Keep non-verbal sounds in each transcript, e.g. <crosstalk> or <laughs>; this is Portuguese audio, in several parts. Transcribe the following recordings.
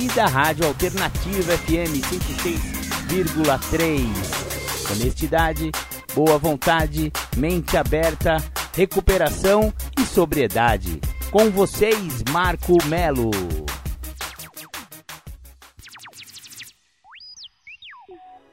e da Rádio Alternativa FM 106,3. Honestidade, boa vontade, mente aberta, recuperação e sobriedade. Com vocês, Marco Melo.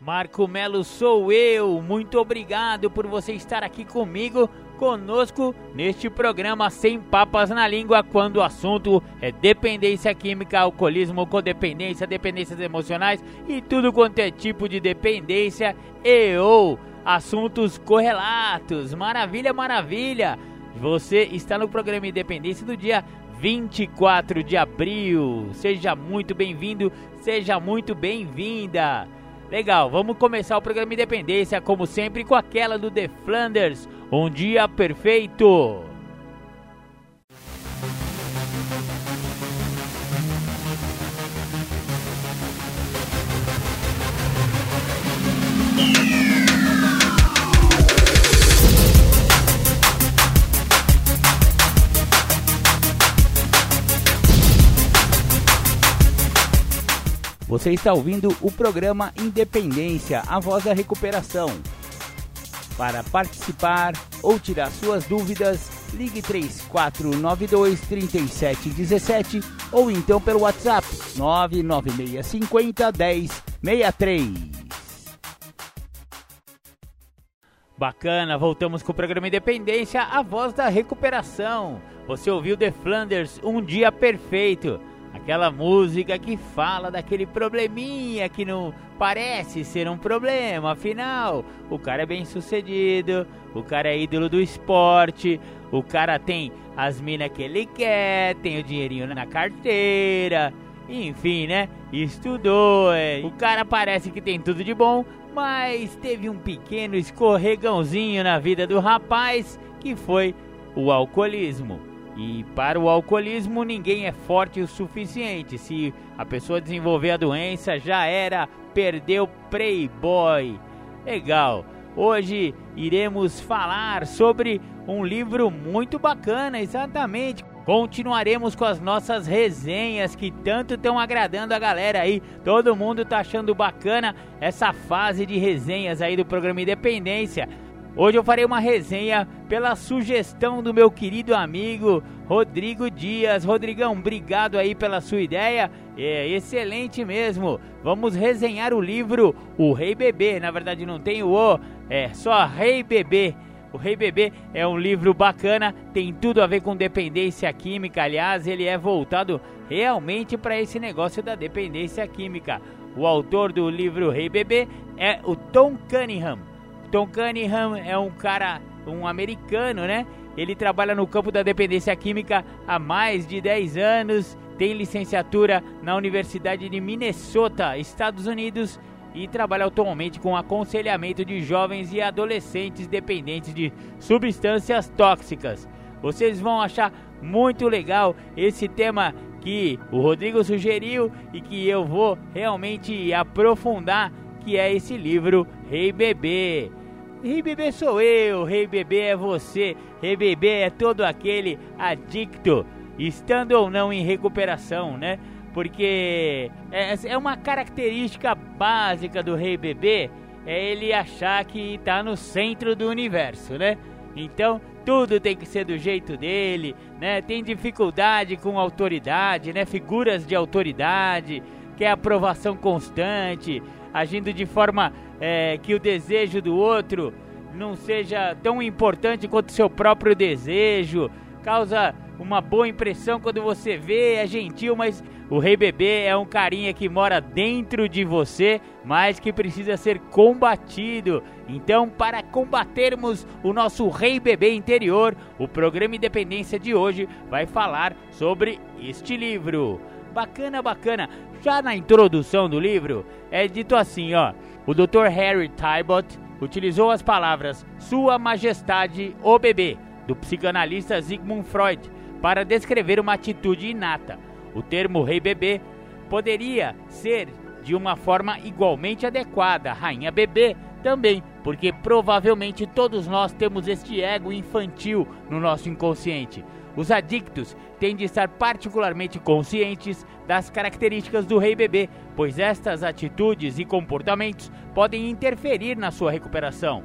Marco Melo sou eu. Muito obrigado por você estar aqui comigo, conosco, neste programa Sem Papas na Língua, quando o assunto é dependência química, alcoolismo, codependência, dependências emocionais e tudo quanto é tipo de dependência e ou assuntos correlatos. Maravilha, maravilha! Você está no programa Independência do dia 24 de abril. Seja muito bem-vindo, seja muito bem-vinda. Legal, vamos começar o programa Independência, como sempre, com aquela do The Flanders, Um Dia Perfeito. Você está ouvindo o programa Independência, a voz da recuperação. Para participar ou tirar suas dúvidas, ligue 3492 3717 ou então pelo WhatsApp 99650 1063. Bacana, voltamos com o programa Independência, a voz da recuperação. Você ouviu The Flanders, Um Dia Perfeito. Aquela música que fala daquele probleminha que não parece ser um problema, afinal, o cara é bem sucedido, o cara é ídolo do esporte, o cara tem as minas que ele quer, tem o dinheirinho na carteira, enfim, né? Estudou, é. o cara parece que tem tudo de bom, mas teve um pequeno escorregãozinho na vida do rapaz que foi o alcoolismo. E para o alcoolismo, ninguém é forte o suficiente. Se a pessoa desenvolver a doença, já era, perdeu Playboy. Legal. Hoje iremos falar sobre um livro muito bacana, exatamente. Continuaremos com as nossas resenhas que tanto estão agradando a galera aí. Todo mundo tá achando bacana essa fase de resenhas aí do programa Independência. Hoje eu farei uma resenha pela sugestão do meu querido amigo Rodrigo Dias. Rodrigão, obrigado aí pela sua ideia. É excelente mesmo. Vamos resenhar o livro O Rei Bebê. Na verdade não tem o O, é só Rei Bebê. O Rei Bebê é um livro bacana, tem tudo a ver com dependência química. Aliás, ele é voltado realmente para esse negócio da dependência química. O autor do livro Rei Bebê é o Tom Cunningham. Tom Cunningham é um cara, um americano, né? Ele trabalha no campo da dependência química há mais de 10 anos, tem licenciatura na Universidade de Minnesota, Estados Unidos, e trabalha atualmente com aconselhamento de jovens e adolescentes dependentes de substâncias tóxicas. Vocês vão achar muito legal esse tema que o Rodrigo sugeriu e que eu vou realmente aprofundar, que é esse livro Rei Bebê. Rei bebê sou eu, rei bebê é você, rei bebê é todo aquele adicto, estando ou não em recuperação, né? Porque é, é uma característica básica do rei bebê, é ele achar que está no centro do universo, né? Então, tudo tem que ser do jeito dele, né? Tem dificuldade com autoridade, né? Figuras de autoridade, quer aprovação constante, agindo de forma é, que o desejo do outro não seja tão importante quanto o seu próprio desejo, causa uma boa impressão quando você vê, é gentil, mas o rei bebê é um carinha que mora dentro de você, mas que precisa ser combatido. Então, para combatermos o nosso rei bebê interior, o programa Independência de hoje vai falar sobre este livro. Bacana, bacana. Já na introdução do livro é dito assim, ó. O Dr. Harry Tybot utilizou as palavras Sua Majestade o Bebê, do psicanalista Sigmund Freud, para descrever uma atitude inata. O termo rei bebê poderia ser de uma forma igualmente adequada, rainha bebê também, porque provavelmente todos nós temos este ego infantil no nosso inconsciente. Os adictos têm de estar particularmente conscientes das características do rei bebê, pois estas atitudes e comportamentos podem interferir na sua recuperação.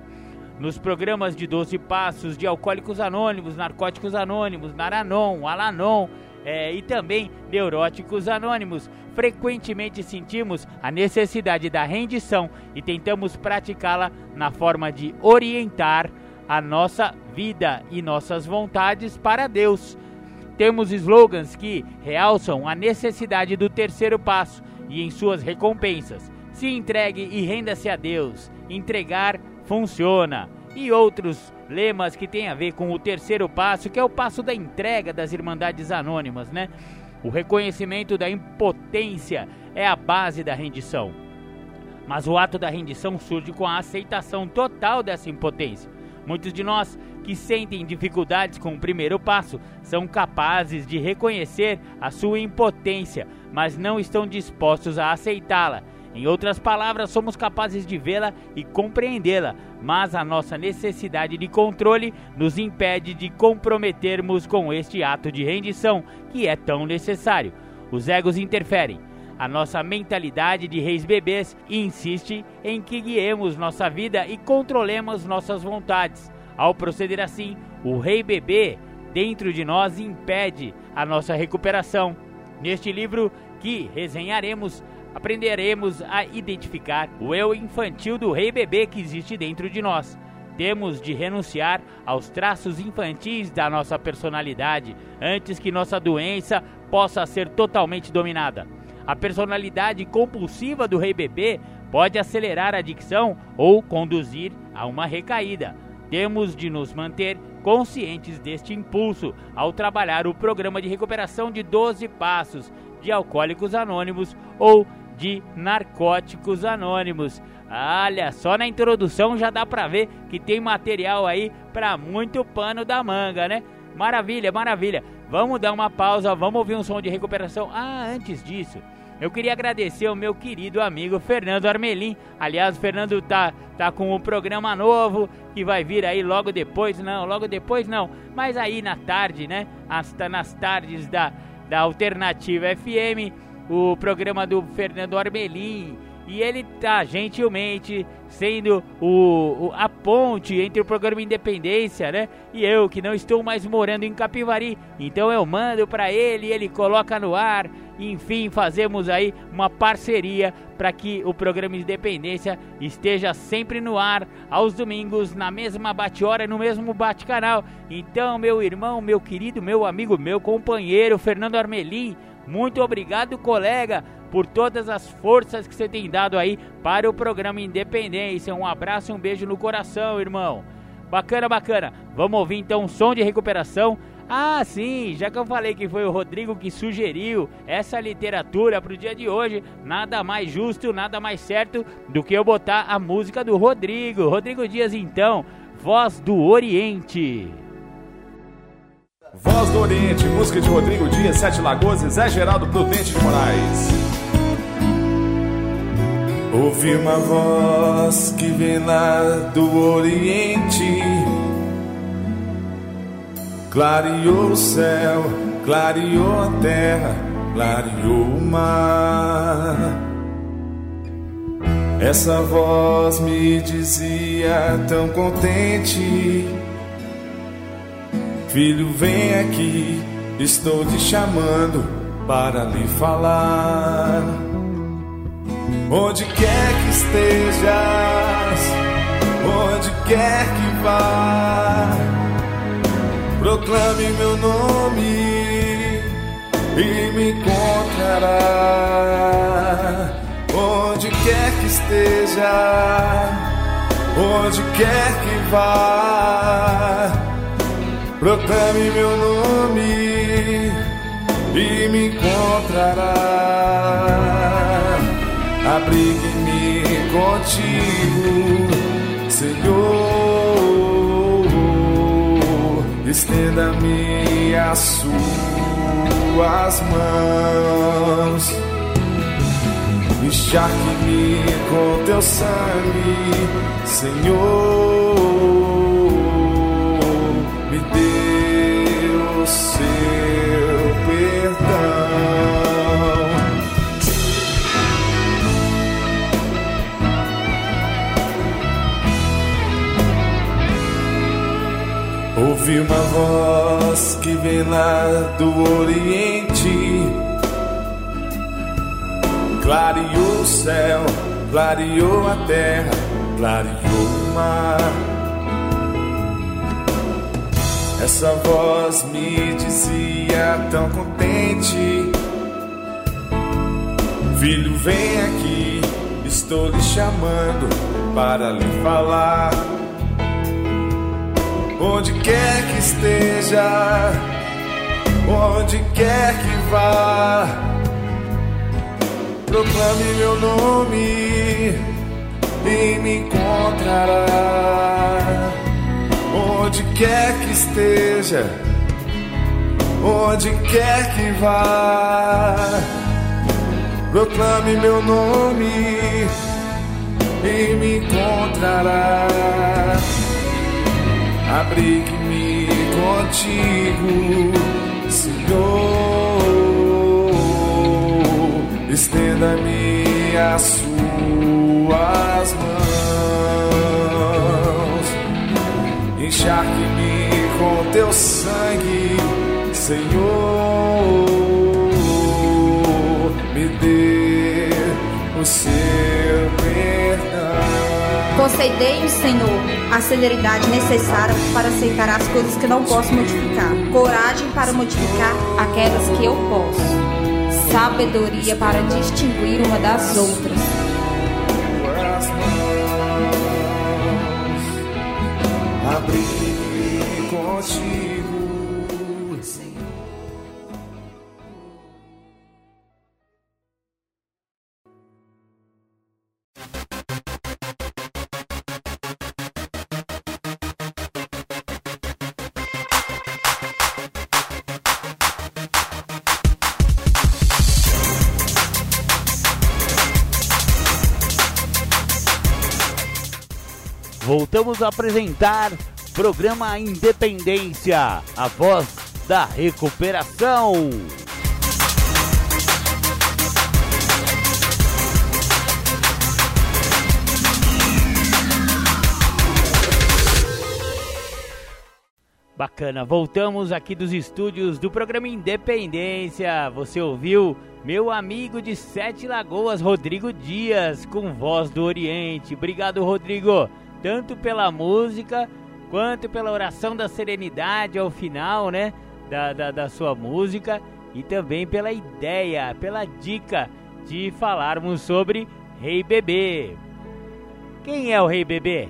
Nos programas de 12 Passos, de Alcoólicos Anônimos, Narcóticos Anônimos, Naranon, Alanon é, e também Neuróticos Anônimos, frequentemente sentimos a necessidade da rendição e tentamos praticá-la na forma de orientar a nossa vida e nossas vontades para Deus. Temos slogans que realçam a necessidade do terceiro passo e em suas recompensas. Se entregue e renda-se a Deus. Entregar funciona. E outros lemas que têm a ver com o terceiro passo, que é o passo da entrega das Irmandades Anônimas, né? O reconhecimento da impotência é a base da rendição. Mas o ato da rendição surge com a aceitação total dessa impotência. Muitos de nós que sentem dificuldades com o primeiro passo são capazes de reconhecer a sua impotência, mas não estão dispostos a aceitá-la. Em outras palavras, somos capazes de vê-la e compreendê-la, mas a nossa necessidade de controle nos impede de comprometermos com este ato de rendição que é tão necessário. Os egos interferem. A nossa mentalidade de reis bebês insiste em que guiemos nossa vida e controlemos nossas vontades. Ao proceder assim, o rei bebê dentro de nós impede a nossa recuperação. Neste livro que resenharemos, aprenderemos a identificar o eu infantil do rei bebê que existe dentro de nós. Temos de renunciar aos traços infantis da nossa personalidade antes que nossa doença possa ser totalmente dominada. A personalidade compulsiva do rei bebê pode acelerar a adicção ou conduzir a uma recaída. Temos de nos manter conscientes deste impulso ao trabalhar o programa de recuperação de 12 passos de Alcoólicos Anônimos ou de Narcóticos Anônimos. Olha, só na introdução já dá para ver que tem material aí para muito pano da manga, né? Maravilha, maravilha. Vamos dar uma pausa, vamos ouvir um som de recuperação. Ah, antes disso, eu queria agradecer ao meu querido amigo Fernando Armelim. Aliás, o Fernando tá, tá com um programa novo que vai vir aí logo depois, não, logo depois não, mas aí na tarde, né? Hasta nas tardes da, da Alternativa FM, o programa do Fernando Armelim e ele tá gentilmente sendo o, o, a ponte entre o programa Independência, né? E eu que não estou mais morando em Capivari, então eu mando para ele, ele coloca no ar. Enfim, fazemos aí uma parceria para que o programa Independência esteja sempre no ar aos domingos na mesma bate-hora no mesmo bate-canal. Então, meu irmão, meu querido, meu amigo, meu companheiro Fernando Armelim, muito obrigado, colega por todas as forças que você tem dado aí para o programa Independência. Um abraço e um beijo no coração, irmão. Bacana, bacana. Vamos ouvir então um som de recuperação. Ah, sim, já que eu falei que foi o Rodrigo que sugeriu essa literatura para o dia de hoje, nada mais justo, nada mais certo do que eu botar a música do Rodrigo. Rodrigo Dias, então, Voz do Oriente. Voz do Oriente, música de Rodrigo Dias, Sete Lagoas e Zé Geraldo Prudente de Moraes. Ouvi uma voz que vem lá do Oriente, clareou o céu, clareou a terra, clareou o mar. Essa voz me dizia tão contente: Filho, vem aqui, estou te chamando para lhe falar. Onde quer que estejas, onde quer que vá, proclame meu nome e me encontrará. Onde quer que esteja, onde quer que vá, proclame meu nome e me encontrará. Abrigue-me contigo, Senhor. Estenda-me as suas mãos. Encharque-me com teu sangue, Senhor. Me dê seu perdão. Ouvi uma voz que vem lá do Oriente Clareou o céu, clareou a terra, clareou o mar. Essa voz me dizia tão contente: Filho, vem aqui, estou lhe chamando para lhe falar. Onde quer que esteja, onde quer que vá proclame meu nome e me encontrará. Quer que esteja, onde quer que vá, proclame meu nome e me encontrará. Abrigue-me contigo, Senhor. Estenda-me as suas mãos, encharque-me Senhor, me dê o seu perdão. Concedei-me, Senhor, a celeridade necessária para aceitar as coisas que não posso modificar, coragem para modificar aquelas que eu posso sabedoria para distinguir uma das outras. Abrir contigo. Voltamos a apresentar programa Independência, a voz da recuperação. Bacana, voltamos aqui dos estúdios do programa Independência. Você ouviu meu amigo de Sete Lagoas, Rodrigo Dias, com voz do Oriente. Obrigado, Rodrigo tanto pela música quanto pela oração da serenidade ao final, né? Da, da, da sua música e também pela ideia, pela dica de falarmos sobre Rei Bebê. Quem é o Rei Bebê?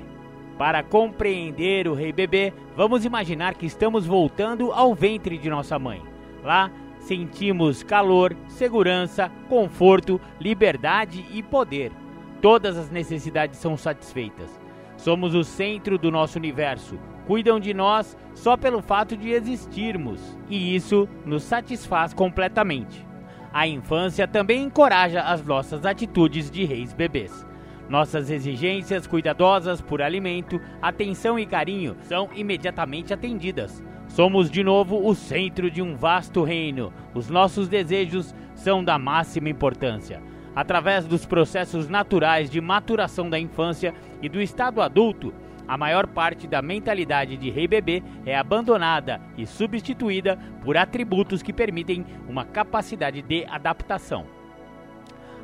Para compreender o Rei Bebê, vamos imaginar que estamos voltando ao ventre de nossa mãe. Lá sentimos calor, segurança, conforto, liberdade e poder. Todas as necessidades são satisfeitas. Somos o centro do nosso universo. Cuidam de nós só pelo fato de existirmos, e isso nos satisfaz completamente. A infância também encoraja as nossas atitudes de reis bebês. Nossas exigências cuidadosas por alimento, atenção e carinho são imediatamente atendidas. Somos de novo o centro de um vasto reino. Os nossos desejos são da máxima importância através dos processos naturais de maturação da infância e do estado adulto, a maior parte da mentalidade de rei bebê é abandonada e substituída por atributos que permitem uma capacidade de adaptação.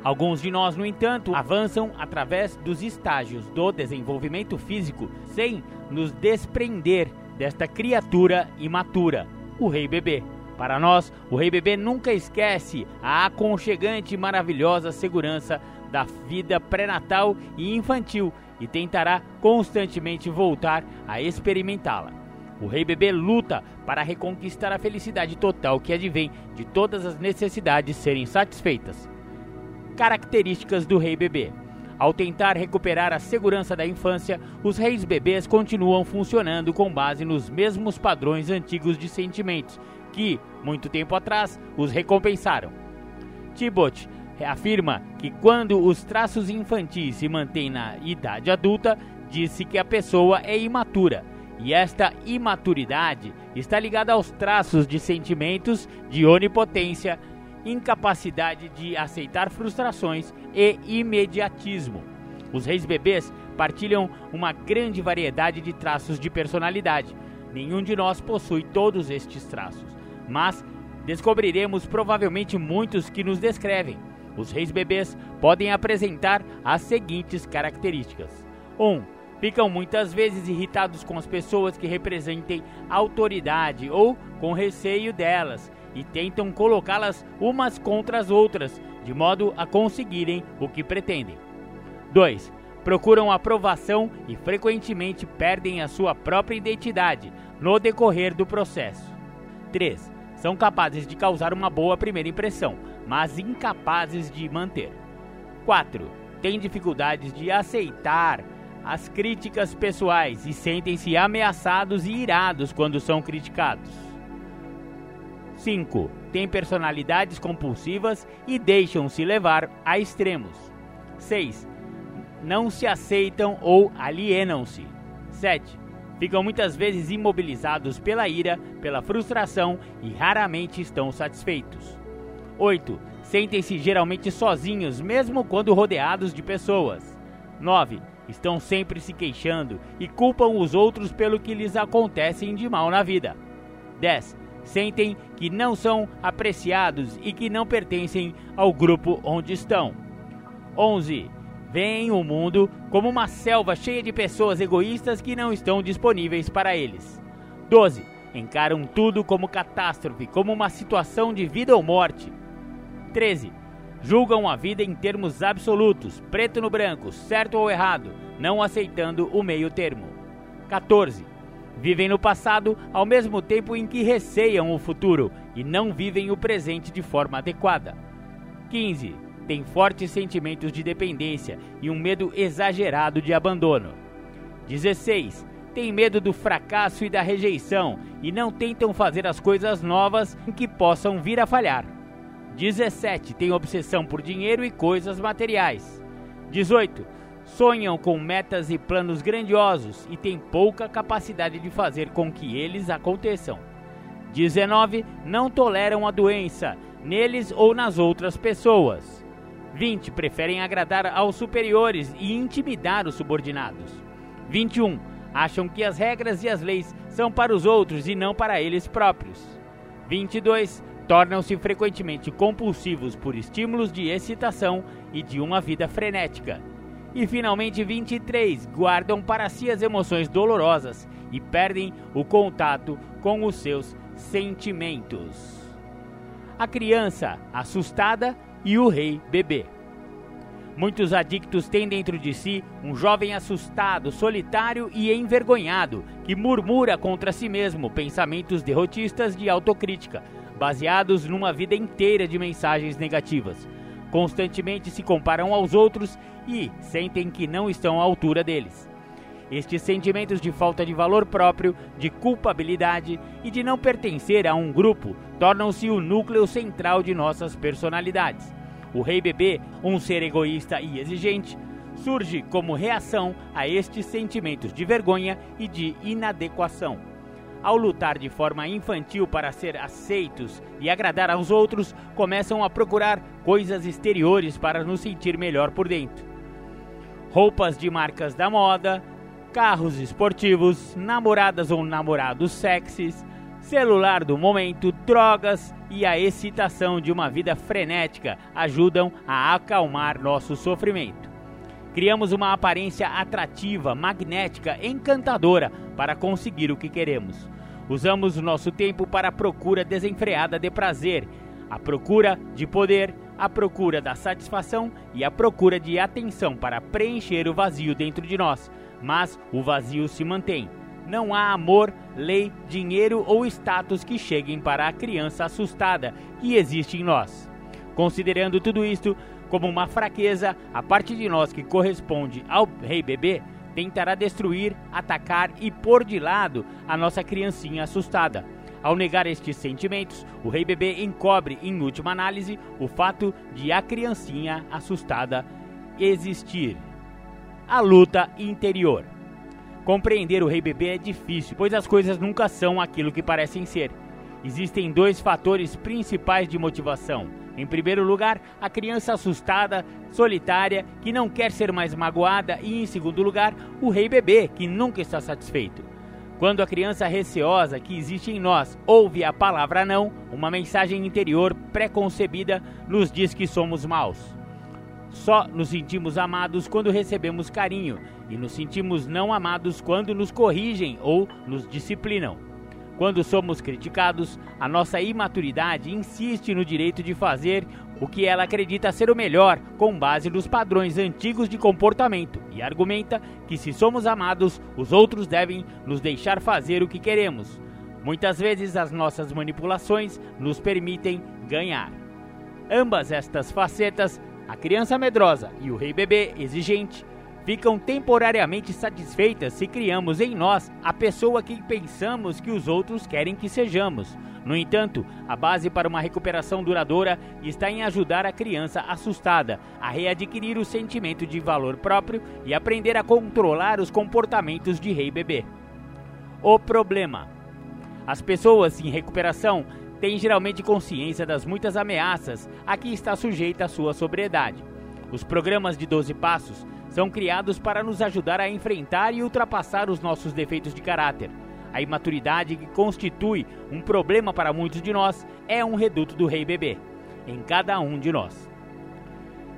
Alguns de nós, no entanto, avançam através dos estágios do desenvolvimento físico sem nos desprender desta criatura imatura, o rei bebê. Para nós, o Rei Bebê nunca esquece a aconchegante e maravilhosa segurança da vida pré-natal e infantil e tentará constantemente voltar a experimentá-la. O rei bebê luta para reconquistar a felicidade total que advém de todas as necessidades serem satisfeitas. Características do rei bebê. Ao tentar recuperar a segurança da infância, os reis bebês continuam funcionando com base nos mesmos padrões antigos de sentimentos que, muito tempo atrás, os recompensaram. Tibot afirma que quando os traços infantis se mantêm na idade adulta, disse que a pessoa é imatura. E esta imaturidade está ligada aos traços de sentimentos de onipotência, incapacidade de aceitar frustrações e imediatismo. Os reis bebês partilham uma grande variedade de traços de personalidade. Nenhum de nós possui todos estes traços, mas descobriremos provavelmente muitos que nos descrevem. Os reis bebês podem apresentar as seguintes características: 1. Um, ficam muitas vezes irritados com as pessoas que representem autoridade ou com receio delas e tentam colocá-las umas contra as outras, de modo a conseguirem o que pretendem. 2. Procuram aprovação e frequentemente perdem a sua própria identidade no decorrer do processo. 3. São capazes de causar uma boa primeira impressão, mas incapazes de manter. 4. Têm dificuldades de aceitar as críticas pessoais e sentem-se ameaçados e irados quando são criticados. 5. Têm personalidades compulsivas e deixam-se levar a extremos. 6. Não se aceitam ou alienam-se. 7. Ficam muitas vezes imobilizados pela ira, pela frustração e raramente estão satisfeitos. 8. Sentem-se geralmente sozinhos, mesmo quando rodeados de pessoas. 9. Estão sempre se queixando e culpam os outros pelo que lhes acontecem de mal na vida. 10 sentem que não são apreciados e que não pertencem ao grupo onde estão. 11. Veem o mundo como uma selva cheia de pessoas egoístas que não estão disponíveis para eles. 12. Encaram tudo como catástrofe, como uma situação de vida ou morte. 13. Julgam a vida em termos absolutos, preto no branco, certo ou errado, não aceitando o meio termo. 14 Vivem no passado ao mesmo tempo em que receiam o futuro e não vivem o presente de forma adequada. 15. Têm fortes sentimentos de dependência e um medo exagerado de abandono. 16. Têm medo do fracasso e da rejeição e não tentam fazer as coisas novas em que possam vir a falhar. 17. Têm obsessão por dinheiro e coisas materiais. 18 sonham com metas e planos grandiosos e têm pouca capacidade de fazer com que eles aconteçam. 19. Não toleram a doença, neles ou nas outras pessoas. 20. Preferem agradar aos superiores e intimidar os subordinados. 21. Acham que as regras e as leis são para os outros e não para eles próprios. 22. Tornam-se frequentemente compulsivos por estímulos de excitação e de uma vida frenética. E finalmente 23 guardam para si as emoções dolorosas e perdem o contato com os seus sentimentos. A criança assustada e o rei bebê. Muitos adictos têm dentro de si um jovem assustado, solitário e envergonhado, que murmura contra si mesmo pensamentos derrotistas de autocrítica, baseados numa vida inteira de mensagens negativas constantemente se comparam aos outros e sentem que não estão à altura deles. Estes sentimentos de falta de valor próprio, de culpabilidade e de não pertencer a um grupo tornam-se o núcleo central de nossas personalidades. O rei bebê, um ser egoísta e exigente, surge como reação a estes sentimentos de vergonha e de inadequação ao lutar de forma infantil para ser aceitos e agradar aos outros, começam a procurar coisas exteriores para nos sentir melhor por dentro. Roupas de marcas da moda, carros esportivos, namoradas ou namorados sexys, celular do momento, drogas e a excitação de uma vida frenética ajudam a acalmar nosso sofrimento. Criamos uma aparência atrativa, magnética, encantadora para conseguir o que queremos. Usamos o nosso tempo para a procura desenfreada de prazer, a procura de poder, a procura da satisfação e a procura de atenção para preencher o vazio dentro de nós. Mas o vazio se mantém. não há amor, lei, dinheiro ou status que cheguem para a criança assustada que existe em nós. Considerando tudo isto como uma fraqueza, a parte de nós que corresponde ao rei bebê tentará destruir, atacar e pôr de lado a nossa criancinha assustada. Ao negar estes sentimentos, o rei bebê encobre, em última análise, o fato de a criancinha assustada existir. A luta interior. Compreender o rei bebê é difícil, pois as coisas nunca são aquilo que parecem ser. Existem dois fatores principais de motivação. Em primeiro lugar, a criança assustada, solitária, que não quer ser mais magoada, e em segundo lugar, o rei bebê, que nunca está satisfeito. Quando a criança receosa que existe em nós ouve a palavra não, uma mensagem interior preconcebida nos diz que somos maus. Só nos sentimos amados quando recebemos carinho e nos sentimos não amados quando nos corrigem ou nos disciplinam. Quando somos criticados, a nossa imaturidade insiste no direito de fazer o que ela acredita ser o melhor com base nos padrões antigos de comportamento e argumenta que se somos amados, os outros devem nos deixar fazer o que queremos. Muitas vezes as nossas manipulações nos permitem ganhar. Ambas estas facetas a criança medrosa e o rei bebê exigente ficam temporariamente satisfeitas se criamos em nós a pessoa que pensamos que os outros querem que sejamos. No entanto, a base para uma recuperação duradoura está em ajudar a criança assustada a readquirir o sentimento de valor próprio e aprender a controlar os comportamentos de rei bebê. O problema: as pessoas em recuperação tem geralmente consciência das muitas ameaças a que está sujeita a sua sobriedade. Os programas de 12 passos são criados para nos ajudar a enfrentar e ultrapassar os nossos defeitos de caráter. A imaturidade que constitui um problema para muitos de nós é um reduto do rei bebê, em cada um de nós.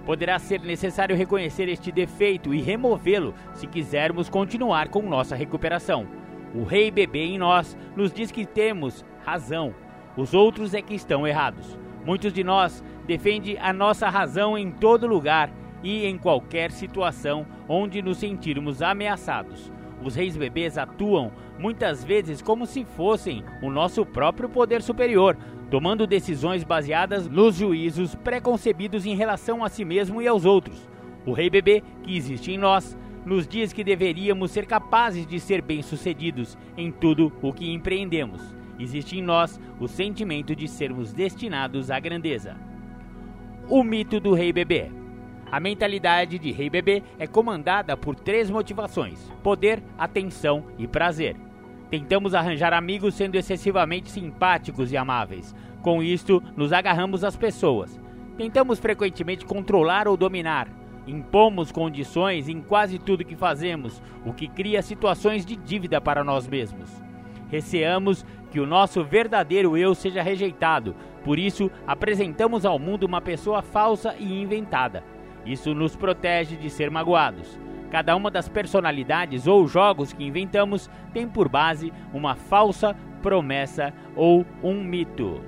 Poderá ser necessário reconhecer este defeito e removê-lo se quisermos continuar com nossa recuperação. O rei bebê em nós nos diz que temos razão, os outros é que estão errados. Muitos de nós defendem a nossa razão em todo lugar e em qualquer situação onde nos sentirmos ameaçados. Os reis bebês atuam muitas vezes como se fossem o nosso próprio poder superior, tomando decisões baseadas nos juízos preconcebidos em relação a si mesmo e aos outros. O rei bebê que existe em nós nos diz que deveríamos ser capazes de ser bem-sucedidos em tudo o que empreendemos existe em nós o sentimento de sermos destinados à grandeza. O mito do rei bebê. A mentalidade de rei bebê é comandada por três motivações: poder, atenção e prazer. Tentamos arranjar amigos sendo excessivamente simpáticos e amáveis. Com isto, nos agarramos às pessoas. Tentamos frequentemente controlar ou dominar. Impomos condições em quase tudo que fazemos, o que cria situações de dívida para nós mesmos. Receamos que o nosso verdadeiro eu seja rejeitado, por isso apresentamos ao mundo uma pessoa falsa e inventada. Isso nos protege de ser magoados. Cada uma das personalidades ou jogos que inventamos tem por base uma falsa promessa ou um mito.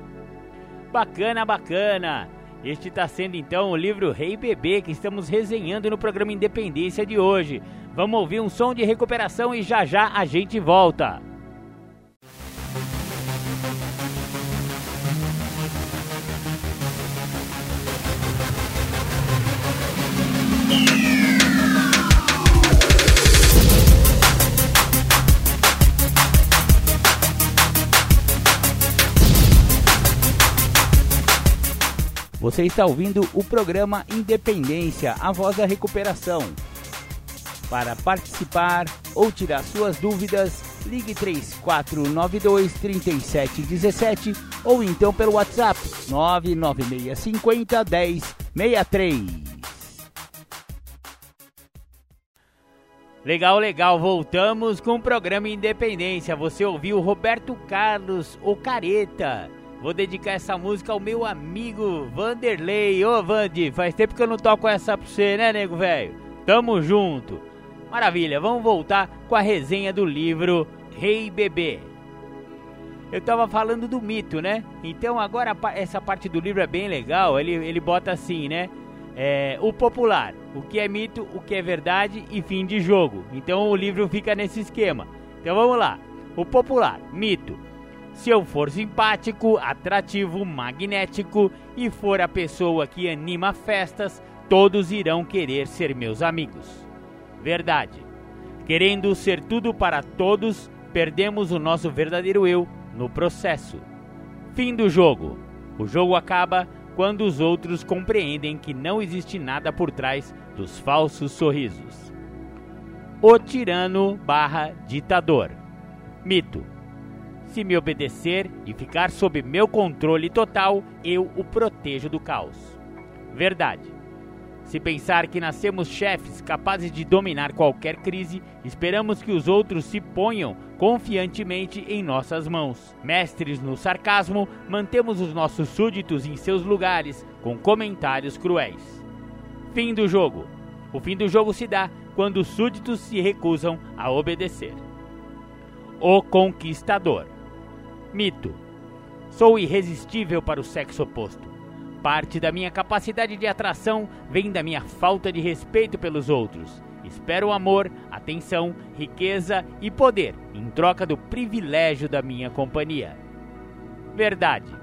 Bacana, bacana! Este está sendo então o livro Rei Bebê que estamos resenhando no programa Independência de hoje. Vamos ouvir um som de recuperação e já já a gente volta. Você está ouvindo o programa Independência, a voz da recuperação. Para participar ou tirar suas dúvidas, ligue 3492 3717 ou então pelo WhatsApp 99650 1063. Legal, legal. Voltamos com o programa Independência. Você ouviu Roberto Carlos, o Careta. Vou dedicar essa música ao meu amigo Vanderlei. Ô, Vandi, faz tempo que eu não toco essa pra você, né, nego velho? Tamo junto. Maravilha, vamos voltar com a resenha do livro Rei Bebê. Eu tava falando do mito, né? Então agora essa parte do livro é bem legal. Ele, ele bota assim, né? é, o popular, o que é mito, o que é verdade e fim de jogo. Então o livro fica nesse esquema. Então vamos lá. O popular, mito. Se eu for simpático, atrativo, magnético e for a pessoa que anima festas, todos irão querer ser meus amigos. Verdade. Querendo ser tudo para todos, perdemos o nosso verdadeiro eu no processo. Fim do jogo. O jogo acaba quando os outros compreendem que não existe nada por trás dos falsos sorrisos. O tirano barra ditador. Mito. Se me obedecer e ficar sob meu controle total, eu o protejo do caos. Verdade. Se pensar que nascemos chefes capazes de dominar qualquer crise, esperamos que os outros se ponham confiantemente em nossas mãos. Mestres no sarcasmo, mantemos os nossos súditos em seus lugares com comentários cruéis. Fim do jogo. O fim do jogo se dá quando os súditos se recusam a obedecer. O Conquistador. Mito. Sou irresistível para o sexo oposto. Parte da minha capacidade de atração vem da minha falta de respeito pelos outros. Espero amor, atenção, riqueza e poder em troca do privilégio da minha companhia. Verdade.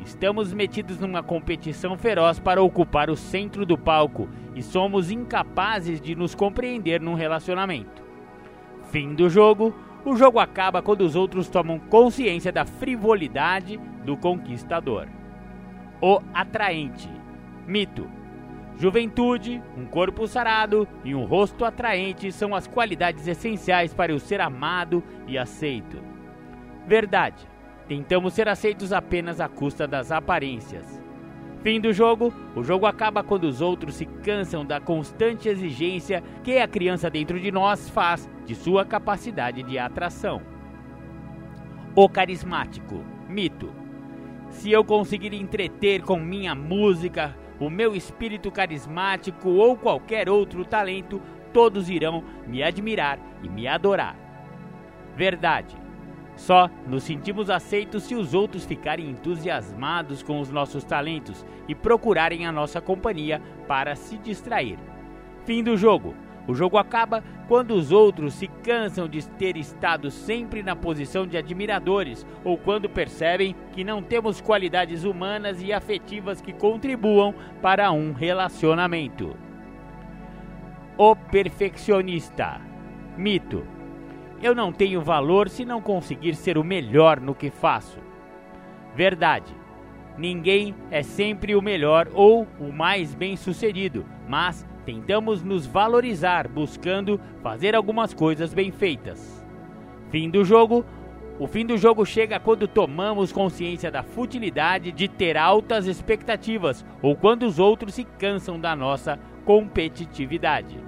Estamos metidos numa competição feroz para ocupar o centro do palco e somos incapazes de nos compreender num relacionamento. Fim do jogo. O jogo acaba quando os outros tomam consciência da frivolidade do conquistador. O atraente. Mito. Juventude, um corpo sarado e um rosto atraente são as qualidades essenciais para o ser amado e aceito. Verdade. Tentamos ser aceitos apenas à custa das aparências. Fim do jogo: o jogo acaba quando os outros se cansam da constante exigência que a criança dentro de nós faz de sua capacidade de atração. O carismático. Mito. Se eu conseguir entreter com minha música, o meu espírito carismático ou qualquer outro talento, todos irão me admirar e me adorar. Verdade. Só nos sentimos aceitos se os outros ficarem entusiasmados com os nossos talentos e procurarem a nossa companhia para se distrair. Fim do jogo. O jogo acaba quando os outros se cansam de ter estado sempre na posição de admiradores ou quando percebem que não temos qualidades humanas e afetivas que contribuam para um relacionamento. O perfeccionista. Mito. Eu não tenho valor se não conseguir ser o melhor no que faço. Verdade. Ninguém é sempre o melhor ou o mais bem-sucedido, mas tentamos nos valorizar buscando fazer algumas coisas bem feitas. Fim do jogo. O fim do jogo chega quando tomamos consciência da futilidade de ter altas expectativas ou quando os outros se cansam da nossa competitividade.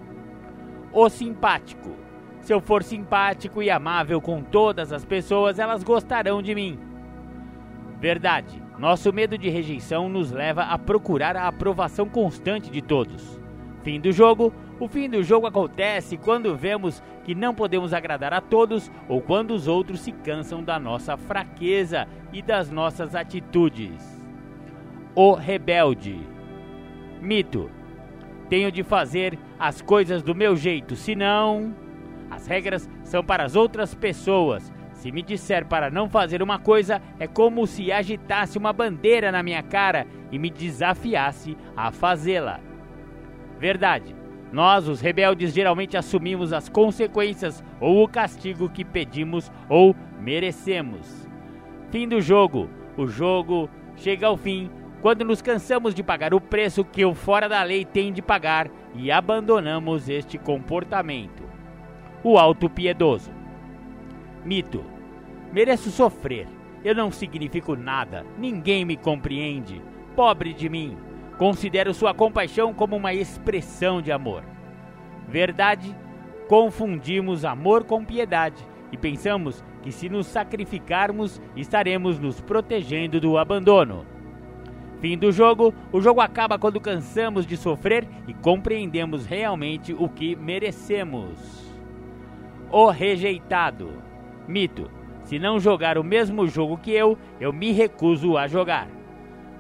O simpático. Se eu for simpático e amável com todas as pessoas, elas gostarão de mim. Verdade. Nosso medo de rejeição nos leva a procurar a aprovação constante de todos. Fim do jogo. O fim do jogo acontece quando vemos que não podemos agradar a todos ou quando os outros se cansam da nossa fraqueza e das nossas atitudes. O rebelde. Mito. Tenho de fazer as coisas do meu jeito, senão. As regras são para as outras pessoas. Se me disser para não fazer uma coisa, é como se agitasse uma bandeira na minha cara e me desafiasse a fazê-la. Verdade. Nós, os rebeldes, geralmente assumimos as consequências ou o castigo que pedimos ou merecemos. Fim do jogo. O jogo chega ao fim quando nos cansamos de pagar o preço que o fora da lei tem de pagar e abandonamos este comportamento. O alto piedoso. Mito. Mereço sofrer. Eu não significo nada. Ninguém me compreende. Pobre de mim. Considero sua compaixão como uma expressão de amor. Verdade, confundimos amor com piedade e pensamos que se nos sacrificarmos estaremos nos protegendo do abandono. Fim do jogo: o jogo acaba quando cansamos de sofrer e compreendemos realmente o que merecemos. O rejeitado. Mito: se não jogar o mesmo jogo que eu, eu me recuso a jogar.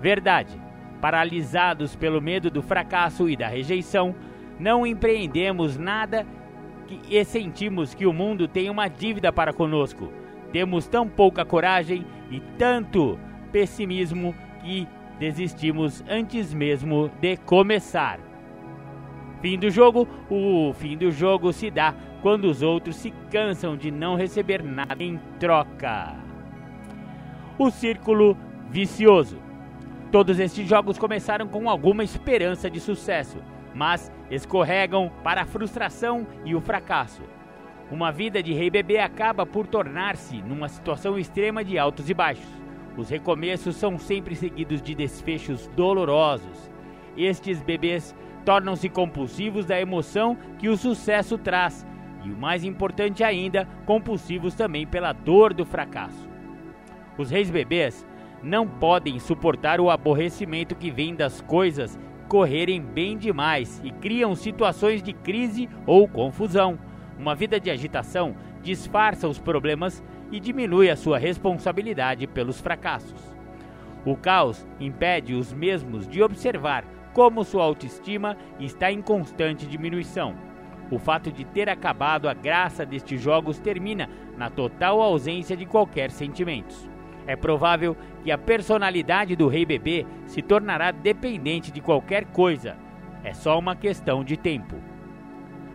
Verdade Paralisados pelo medo do fracasso e da rejeição, não empreendemos nada e sentimos que o mundo tem uma dívida para conosco. Temos tão pouca coragem e tanto pessimismo que desistimos antes mesmo de começar. Fim do jogo: o fim do jogo se dá quando os outros se cansam de não receber nada em troca. O círculo vicioso. Todos estes jogos começaram com alguma esperança de sucesso, mas escorregam para a frustração e o fracasso. Uma vida de rei bebê acaba por tornar-se numa situação extrema de altos e baixos. Os recomeços são sempre seguidos de desfechos dolorosos. Estes bebês tornam-se compulsivos da emoção que o sucesso traz e, o mais importante ainda, compulsivos também pela dor do fracasso. Os reis bebês não podem suportar o aborrecimento que vem das coisas correrem bem demais e criam situações de crise ou confusão. Uma vida de agitação disfarça os problemas e diminui a sua responsabilidade pelos fracassos. O caos impede os mesmos de observar como sua autoestima está em constante diminuição. O fato de ter acabado a graça destes jogos termina na total ausência de qualquer sentimentos. É provável que a personalidade do rei bebê se tornará dependente de qualquer coisa. É só uma questão de tempo.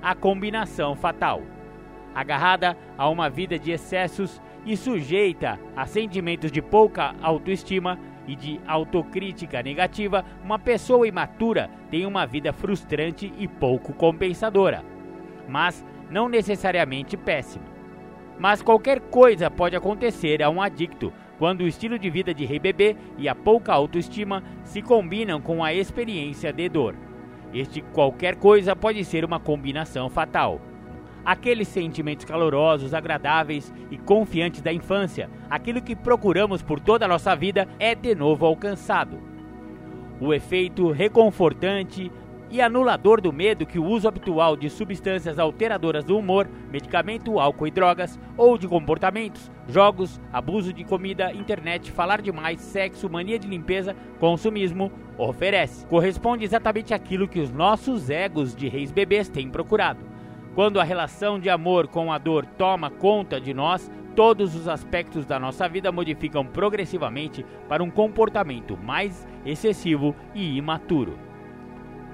A combinação fatal. Agarrada a uma vida de excessos e sujeita a sentimentos de pouca autoestima e de autocrítica negativa, uma pessoa imatura tem uma vida frustrante e pouco compensadora, mas não necessariamente péssima. Mas qualquer coisa pode acontecer a um adicto quando o estilo de vida de rei bebê e a pouca autoestima se combinam com a experiência de dor. Este qualquer coisa pode ser uma combinação fatal. Aqueles sentimentos calorosos, agradáveis e confiantes da infância, aquilo que procuramos por toda a nossa vida, é de novo alcançado. O efeito reconfortante, e anulador do medo que o uso habitual de substâncias alteradoras do humor, medicamento, álcool e drogas, ou de comportamentos, jogos, abuso de comida, internet, falar demais, sexo, mania de limpeza, consumismo, oferece. Corresponde exatamente àquilo que os nossos egos de reis bebês têm procurado. Quando a relação de amor com a dor toma conta de nós, todos os aspectos da nossa vida modificam progressivamente para um comportamento mais excessivo e imaturo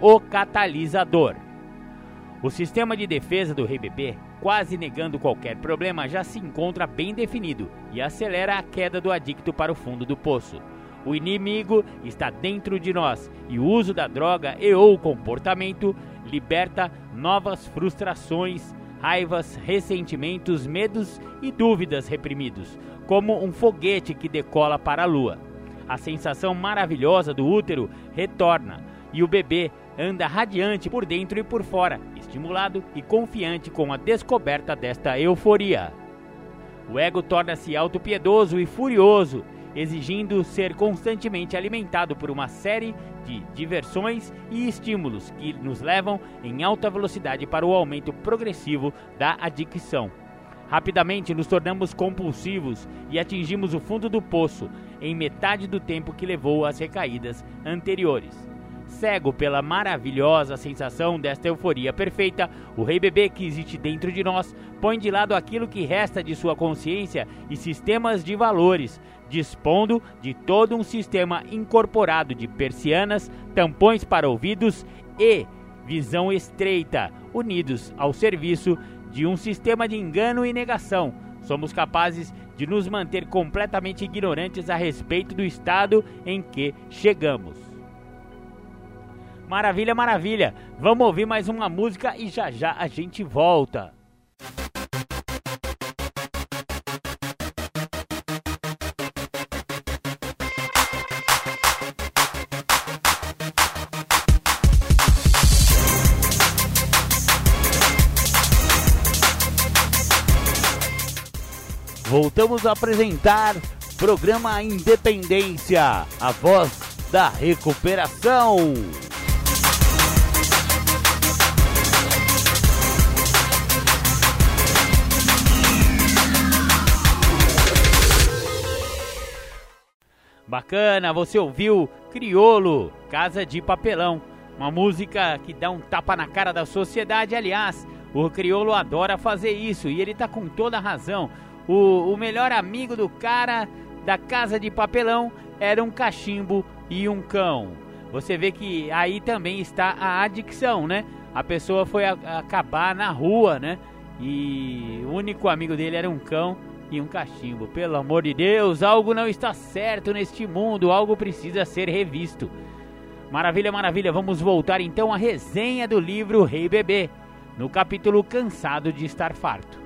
o catalisador. O sistema de defesa do bebê, quase negando qualquer problema, já se encontra bem definido e acelera a queda do adicto para o fundo do poço. O inimigo está dentro de nós e o uso da droga e ou comportamento liberta novas frustrações, raivas, ressentimentos, medos e dúvidas reprimidos, como um foguete que decola para a lua. A sensação maravilhosa do útero retorna e o bebê anda radiante por dentro e por fora, estimulado e confiante com a descoberta desta euforia. O ego torna-se autopiedoso e furioso, exigindo ser constantemente alimentado por uma série de diversões e estímulos que nos levam em alta velocidade para o aumento progressivo da adicção. Rapidamente nos tornamos compulsivos e atingimos o fundo do poço em metade do tempo que levou às recaídas anteriores. Cego pela maravilhosa sensação desta euforia perfeita, o rei bebê que existe dentro de nós põe de lado aquilo que resta de sua consciência e sistemas de valores, dispondo de todo um sistema incorporado de persianas, tampões para ouvidos e visão estreita, unidos ao serviço de um sistema de engano e negação. Somos capazes de nos manter completamente ignorantes a respeito do estado em que chegamos. Maravilha, maravilha. Vamos ouvir mais uma música e já já a gente volta. Voltamos a apresentar programa Independência, a voz da recuperação. Bacana, você ouviu Criolo, Casa de Papelão, uma música que dá um tapa na cara da sociedade, aliás, O crioulo adora fazer isso e ele tá com toda a razão. O, o melhor amigo do cara da casa de papelão era um cachimbo e um cão. Você vê que aí também está a adicção, né? A pessoa foi a, a acabar na rua, né? E o único amigo dele era um cão e um cachimbo. Pelo amor de Deus, algo não está certo neste mundo, algo precisa ser revisto. Maravilha, maravilha, vamos voltar então à resenha do livro Rei Bebê, no capítulo Cansado de Estar Farto.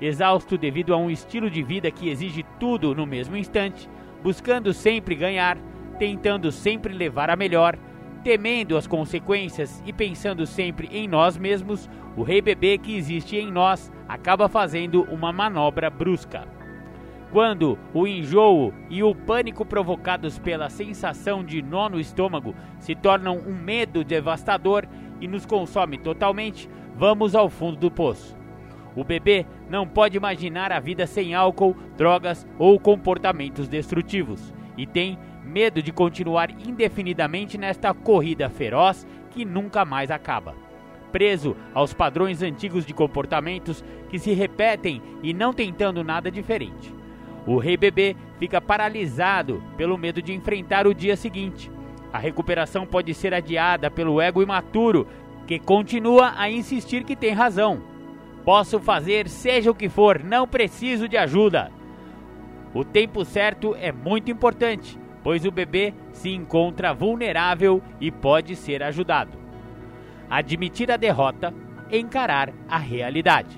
Exausto devido a um estilo de vida que exige tudo no mesmo instante, buscando sempre ganhar, tentando sempre levar a melhor, temendo as consequências e pensando sempre em nós mesmos, o rei bebê que existe em nós acaba fazendo uma manobra brusca. Quando o enjoo e o pânico provocados pela sensação de nó no estômago se tornam um medo devastador e nos consome totalmente, vamos ao fundo do poço. O bebê não pode imaginar a vida sem álcool, drogas ou comportamentos destrutivos e tem medo de continuar indefinidamente nesta corrida feroz que nunca mais acaba. Preso aos padrões antigos de comportamentos que se repetem e não tentando nada diferente. O rei bebê fica paralisado pelo medo de enfrentar o dia seguinte. A recuperação pode ser adiada pelo ego imaturo, que continua a insistir que tem razão. Posso fazer seja o que for, não preciso de ajuda. O tempo certo é muito importante pois o bebê se encontra vulnerável e pode ser ajudado. Admitir a derrota, encarar a realidade.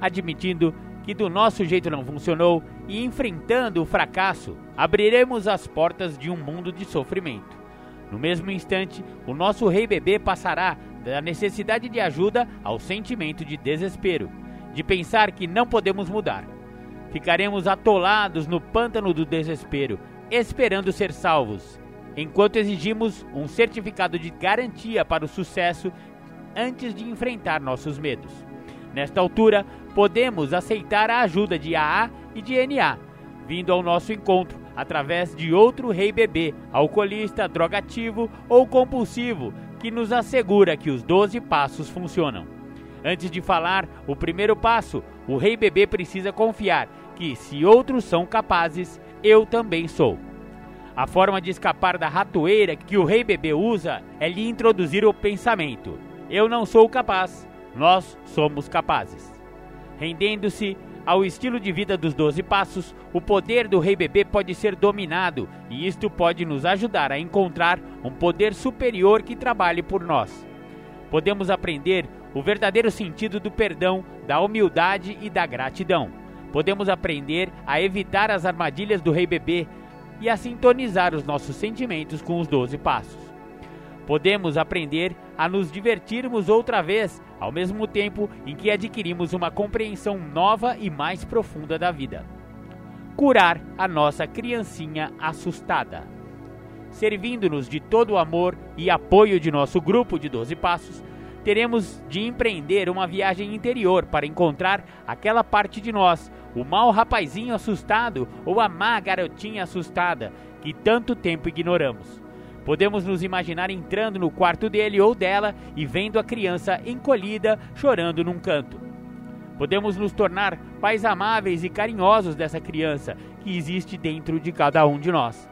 Admitindo que do nosso jeito não funcionou e enfrentando o fracasso, abriremos as portas de um mundo de sofrimento. No mesmo instante, o nosso rei bebê passará da necessidade de ajuda ao sentimento de desespero, de pensar que não podemos mudar. Ficaremos atolados no pântano do desespero, esperando ser salvos, enquanto exigimos um certificado de garantia para o sucesso antes de enfrentar nossos medos. Nesta altura, podemos aceitar a ajuda de AA e de NA, vindo ao nosso encontro através de outro rei bebê, alcoolista, drogativo ou compulsivo, que nos assegura que os 12 passos funcionam. Antes de falar o primeiro passo, o rei bebê precisa confiar que, se outros são capazes, eu também sou. A forma de escapar da ratoeira que o rei bebê usa é lhe introduzir o pensamento: eu não sou capaz, nós somos capazes. Rendendo-se ao estilo de vida dos doze passos, o poder do rei bebê pode ser dominado e isto pode nos ajudar a encontrar um poder superior que trabalhe por nós. Podemos aprender o verdadeiro sentido do perdão, da humildade e da gratidão podemos aprender a evitar as armadilhas do rei bebê e a sintonizar os nossos sentimentos com os 12 passos. Podemos aprender a nos divertirmos outra vez, ao mesmo tempo em que adquirimos uma compreensão nova e mais profunda da vida. Curar a nossa criancinha assustada. Servindo-nos de todo o amor e apoio de nosso grupo de 12 passos, teremos de empreender uma viagem interior para encontrar aquela parte de nós, o mau rapazinho assustado ou a má garotinha assustada que tanto tempo ignoramos. Podemos nos imaginar entrando no quarto dele ou dela e vendo a criança encolhida, chorando num canto. Podemos nos tornar pais amáveis e carinhosos dessa criança que existe dentro de cada um de nós.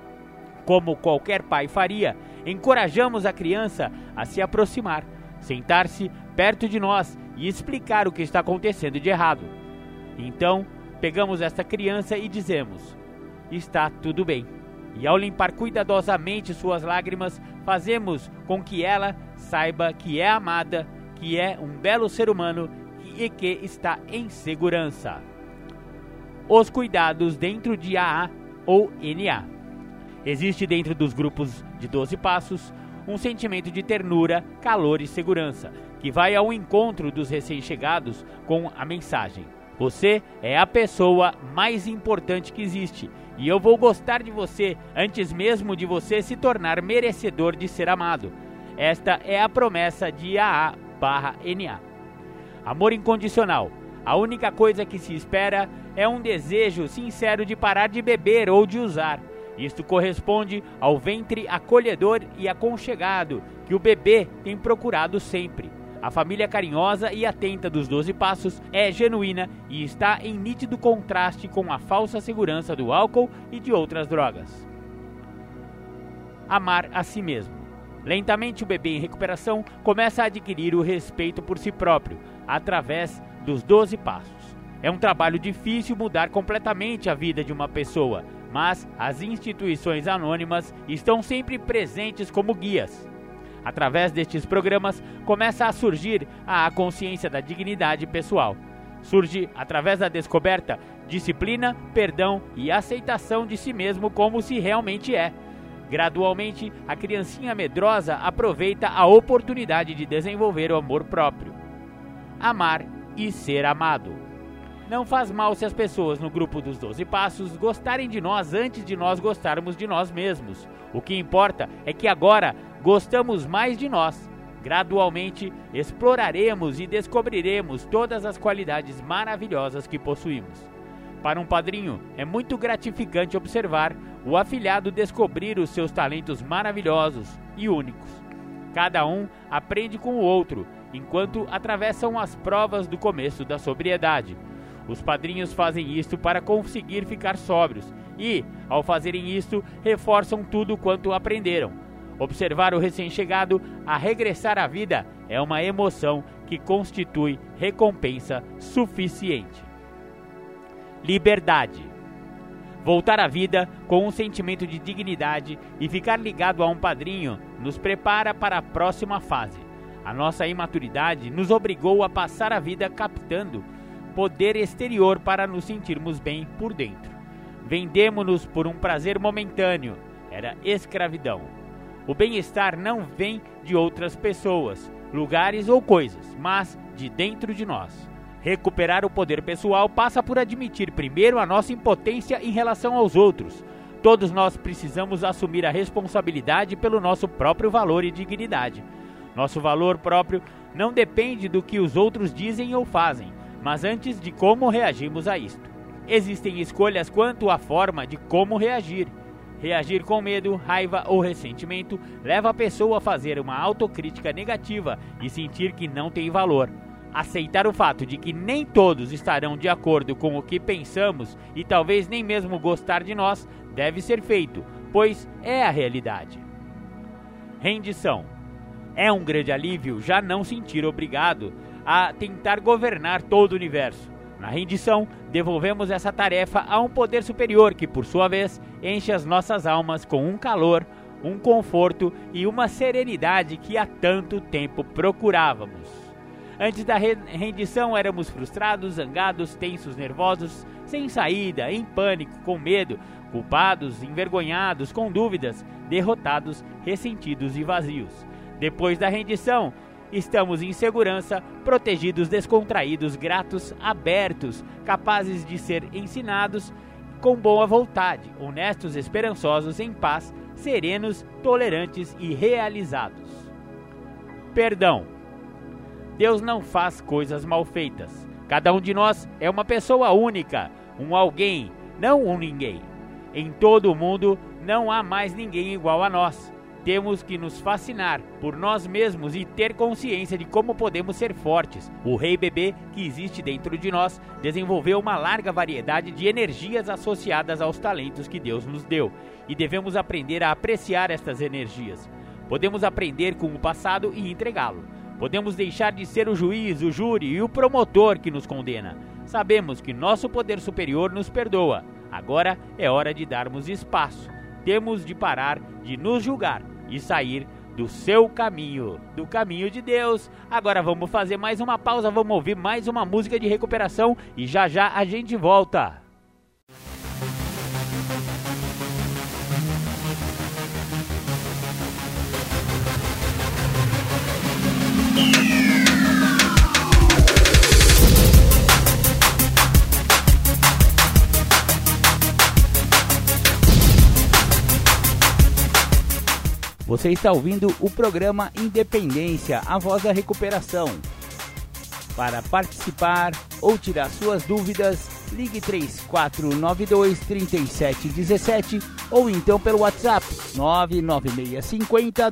Como qualquer pai faria, encorajamos a criança a se aproximar sentar-se perto de nós e explicar o que está acontecendo de errado. Então, pegamos esta criança e dizemos: Está tudo bem. E ao limpar cuidadosamente suas lágrimas, fazemos com que ela saiba que é amada, que é um belo ser humano e que está em segurança. Os cuidados dentro de AA ou NA. Existe dentro dos grupos de 12 passos um sentimento de ternura, calor e segurança, que vai ao encontro dos recém-chegados com a mensagem: Você é a pessoa mais importante que existe, e eu vou gostar de você antes mesmo de você se tornar merecedor de ser amado. Esta é a promessa de AA/NA. Amor incondicional. A única coisa que se espera é um desejo sincero de parar de beber ou de usar isto corresponde ao ventre acolhedor e aconchegado que o bebê tem procurado sempre. A família carinhosa e atenta dos Doze Passos é genuína e está em nítido contraste com a falsa segurança do álcool e de outras drogas. Amar a si mesmo. Lentamente, o bebê em recuperação começa a adquirir o respeito por si próprio, através dos Doze Passos. É um trabalho difícil mudar completamente a vida de uma pessoa, mas as instituições anônimas estão sempre presentes como guias. Através destes programas, começa a surgir a consciência da dignidade pessoal. Surge através da descoberta, disciplina, perdão e aceitação de si mesmo como se realmente é. Gradualmente, a criancinha medrosa aproveita a oportunidade de desenvolver o amor próprio. Amar e ser amado. Não faz mal se as pessoas no grupo dos 12 passos gostarem de nós antes de nós gostarmos de nós mesmos. O que importa é que agora gostamos mais de nós. Gradualmente exploraremos e descobriremos todas as qualidades maravilhosas que possuímos. Para um padrinho, é muito gratificante observar o afilhado descobrir os seus talentos maravilhosos e únicos. Cada um aprende com o outro, enquanto atravessam as provas do começo da sobriedade. Os padrinhos fazem isto para conseguir ficar sóbrios e, ao fazerem isto, reforçam tudo quanto aprenderam Observar o recém-chegado a regressar à vida é uma emoção que constitui recompensa suficiente. Liberdade. Voltar à vida com um sentimento de dignidade e ficar ligado a um padrinho nos prepara para a próxima fase. A nossa imaturidade nos obrigou a passar a vida captando poder exterior para nos sentirmos bem por dentro. Vendemos-nos por um prazer momentâneo, era escravidão. O bem-estar não vem de outras pessoas, lugares ou coisas, mas de dentro de nós. Recuperar o poder pessoal passa por admitir primeiro a nossa impotência em relação aos outros. Todos nós precisamos assumir a responsabilidade pelo nosso próprio valor e dignidade. Nosso valor próprio não depende do que os outros dizem ou fazem, mas antes de como reagimos a isto. Existem escolhas quanto à forma de como reagir. Reagir com medo, raiva ou ressentimento leva a pessoa a fazer uma autocrítica negativa e sentir que não tem valor. Aceitar o fato de que nem todos estarão de acordo com o que pensamos e talvez nem mesmo gostar de nós deve ser feito, pois é a realidade. Rendição. É um grande alívio já não sentir obrigado a tentar governar todo o universo. Na rendição, devolvemos essa tarefa a um poder superior que, por sua vez, enche as nossas almas com um calor, um conforto e uma serenidade que há tanto tempo procurávamos. Antes da rendição éramos frustrados, zangados, tensos, nervosos, sem saída, em pânico, com medo, culpados, envergonhados, com dúvidas, derrotados, ressentidos e vazios. Depois da rendição, Estamos em segurança, protegidos, descontraídos, gratos, abertos, capazes de ser ensinados com boa vontade, honestos, esperançosos, em paz, serenos, tolerantes e realizados. Perdão. Deus não faz coisas mal feitas. Cada um de nós é uma pessoa única, um alguém, não um ninguém. Em todo o mundo não há mais ninguém igual a nós. Temos que nos fascinar por nós mesmos e ter consciência de como podemos ser fortes. O rei bebê que existe dentro de nós desenvolveu uma larga variedade de energias associadas aos talentos que Deus nos deu e devemos aprender a apreciar estas energias. Podemos aprender com o passado e entregá-lo. Podemos deixar de ser o juiz, o júri e o promotor que nos condena. Sabemos que nosso poder superior nos perdoa. Agora é hora de darmos espaço. Temos de parar de nos julgar e sair do seu caminho, do caminho de Deus. Agora vamos fazer mais uma pausa, vamos ouvir mais uma música de recuperação e já já a gente volta. Você está ouvindo o programa Independência, a voz da recuperação. Para participar ou tirar suas dúvidas, ligue 3492 3717 ou então pelo WhatsApp 99650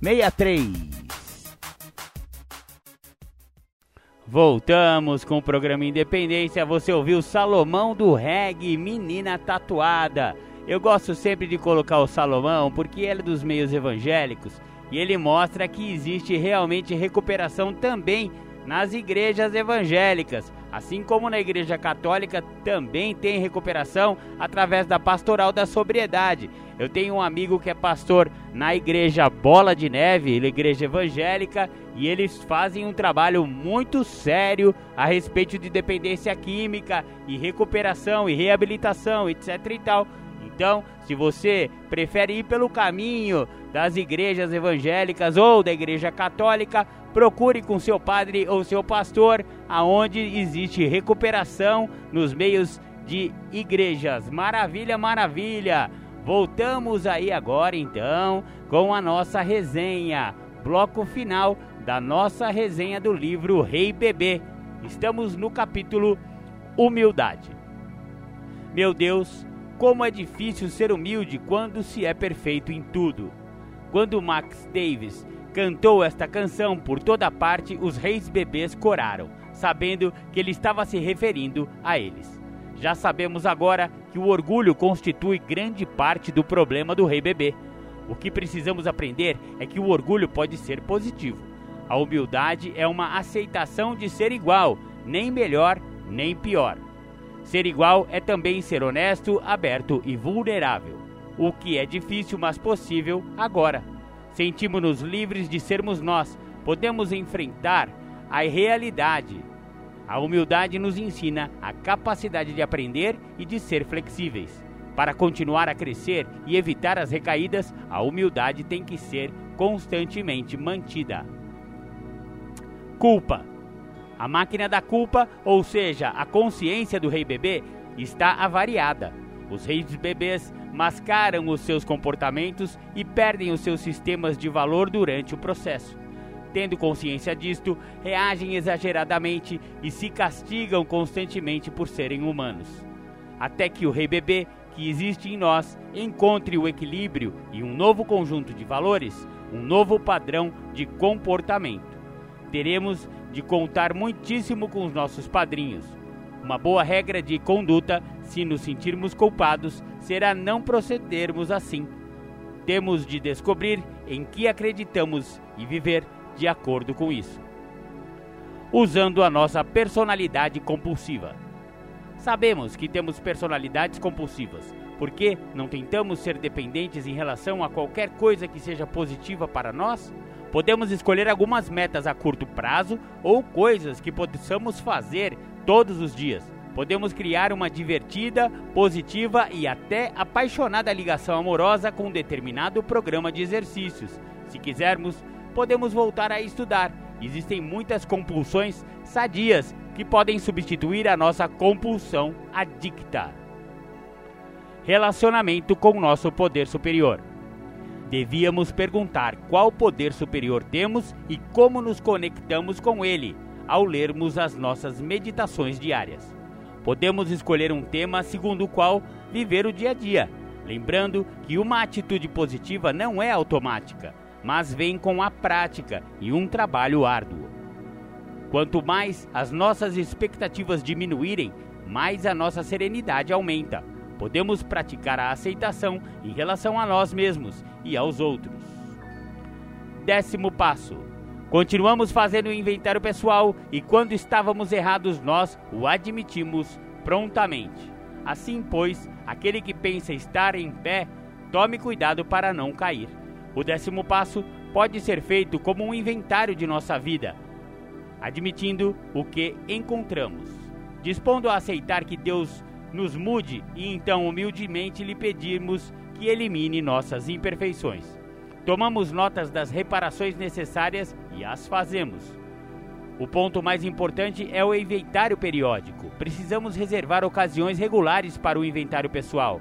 1063. Voltamos com o programa Independência. Você ouviu Salomão do Reggae, Menina Tatuada. Eu gosto sempre de colocar o Salomão porque ele é dos meios evangélicos e ele mostra que existe realmente recuperação também nas igrejas evangélicas, assim como na igreja católica também tem recuperação através da pastoral da sobriedade. Eu tenho um amigo que é pastor na igreja Bola de Neve, igreja evangélica, e eles fazem um trabalho muito sério a respeito de dependência química e recuperação e reabilitação, etc e tal. Então, se você prefere ir pelo caminho das igrejas evangélicas ou da igreja católica, procure com seu padre ou seu pastor, aonde existe recuperação nos meios de igrejas. Maravilha, maravilha! Voltamos aí agora então com a nossa resenha, bloco final da nossa resenha do livro Rei Bebê. Estamos no capítulo Humildade. Meu Deus, como é difícil ser humilde quando se é perfeito em tudo. Quando Max Davis cantou esta canção por toda parte, os reis bebês coraram, sabendo que ele estava se referindo a eles. Já sabemos agora que o orgulho constitui grande parte do problema do rei bebê. O que precisamos aprender é que o orgulho pode ser positivo. A humildade é uma aceitação de ser igual, nem melhor, nem pior. Ser igual é também ser honesto, aberto e vulnerável, o que é difícil, mas possível agora. Sentimos-nos livres de sermos nós, podemos enfrentar a realidade a humildade nos ensina a capacidade de aprender e de ser flexíveis. Para continuar a crescer e evitar as recaídas, a humildade tem que ser constantemente mantida. Culpa. A máquina da culpa, ou seja, a consciência do rei bebê, está avariada. Os reis bebês mascaram os seus comportamentos e perdem os seus sistemas de valor durante o processo tendo consciência disto, reagem exageradamente e se castigam constantemente por serem humanos. Até que o rei bebê, que existe em nós, encontre o equilíbrio e um novo conjunto de valores, um novo padrão de comportamento. Teremos de contar muitíssimo com os nossos padrinhos. Uma boa regra de conduta, se nos sentirmos culpados, será não procedermos assim. Temos de descobrir em que acreditamos e viver de acordo com isso. Usando a nossa personalidade compulsiva. Sabemos que temos personalidades compulsivas, porque não tentamos ser dependentes em relação a qualquer coisa que seja positiva para nós? Podemos escolher algumas metas a curto prazo ou coisas que possamos fazer todos os dias. Podemos criar uma divertida, positiva e até apaixonada ligação amorosa com um determinado programa de exercícios. Se quisermos, podemos voltar a estudar. Existem muitas compulsões sadias que podem substituir a nossa compulsão adicta. Relacionamento com nosso poder superior. Devíamos perguntar qual poder superior temos e como nos conectamos com ele ao lermos as nossas meditações diárias. Podemos escolher um tema segundo o qual viver o dia a dia, lembrando que uma atitude positiva não é automática mas vem com a prática e um trabalho árduo. Quanto mais as nossas expectativas diminuírem, mais a nossa serenidade aumenta. Podemos praticar a aceitação em relação a nós mesmos e aos outros. Décimo passo. Continuamos fazendo o inventário pessoal e quando estávamos errados, nós o admitimos prontamente. Assim, pois, aquele que pensa estar em pé, tome cuidado para não cair. O décimo passo pode ser feito como um inventário de nossa vida, admitindo o que encontramos, dispondo a aceitar que Deus nos mude e então humildemente lhe pedirmos que elimine nossas imperfeições. Tomamos notas das reparações necessárias e as fazemos. O ponto mais importante é o inventário periódico. Precisamos reservar ocasiões regulares para o inventário pessoal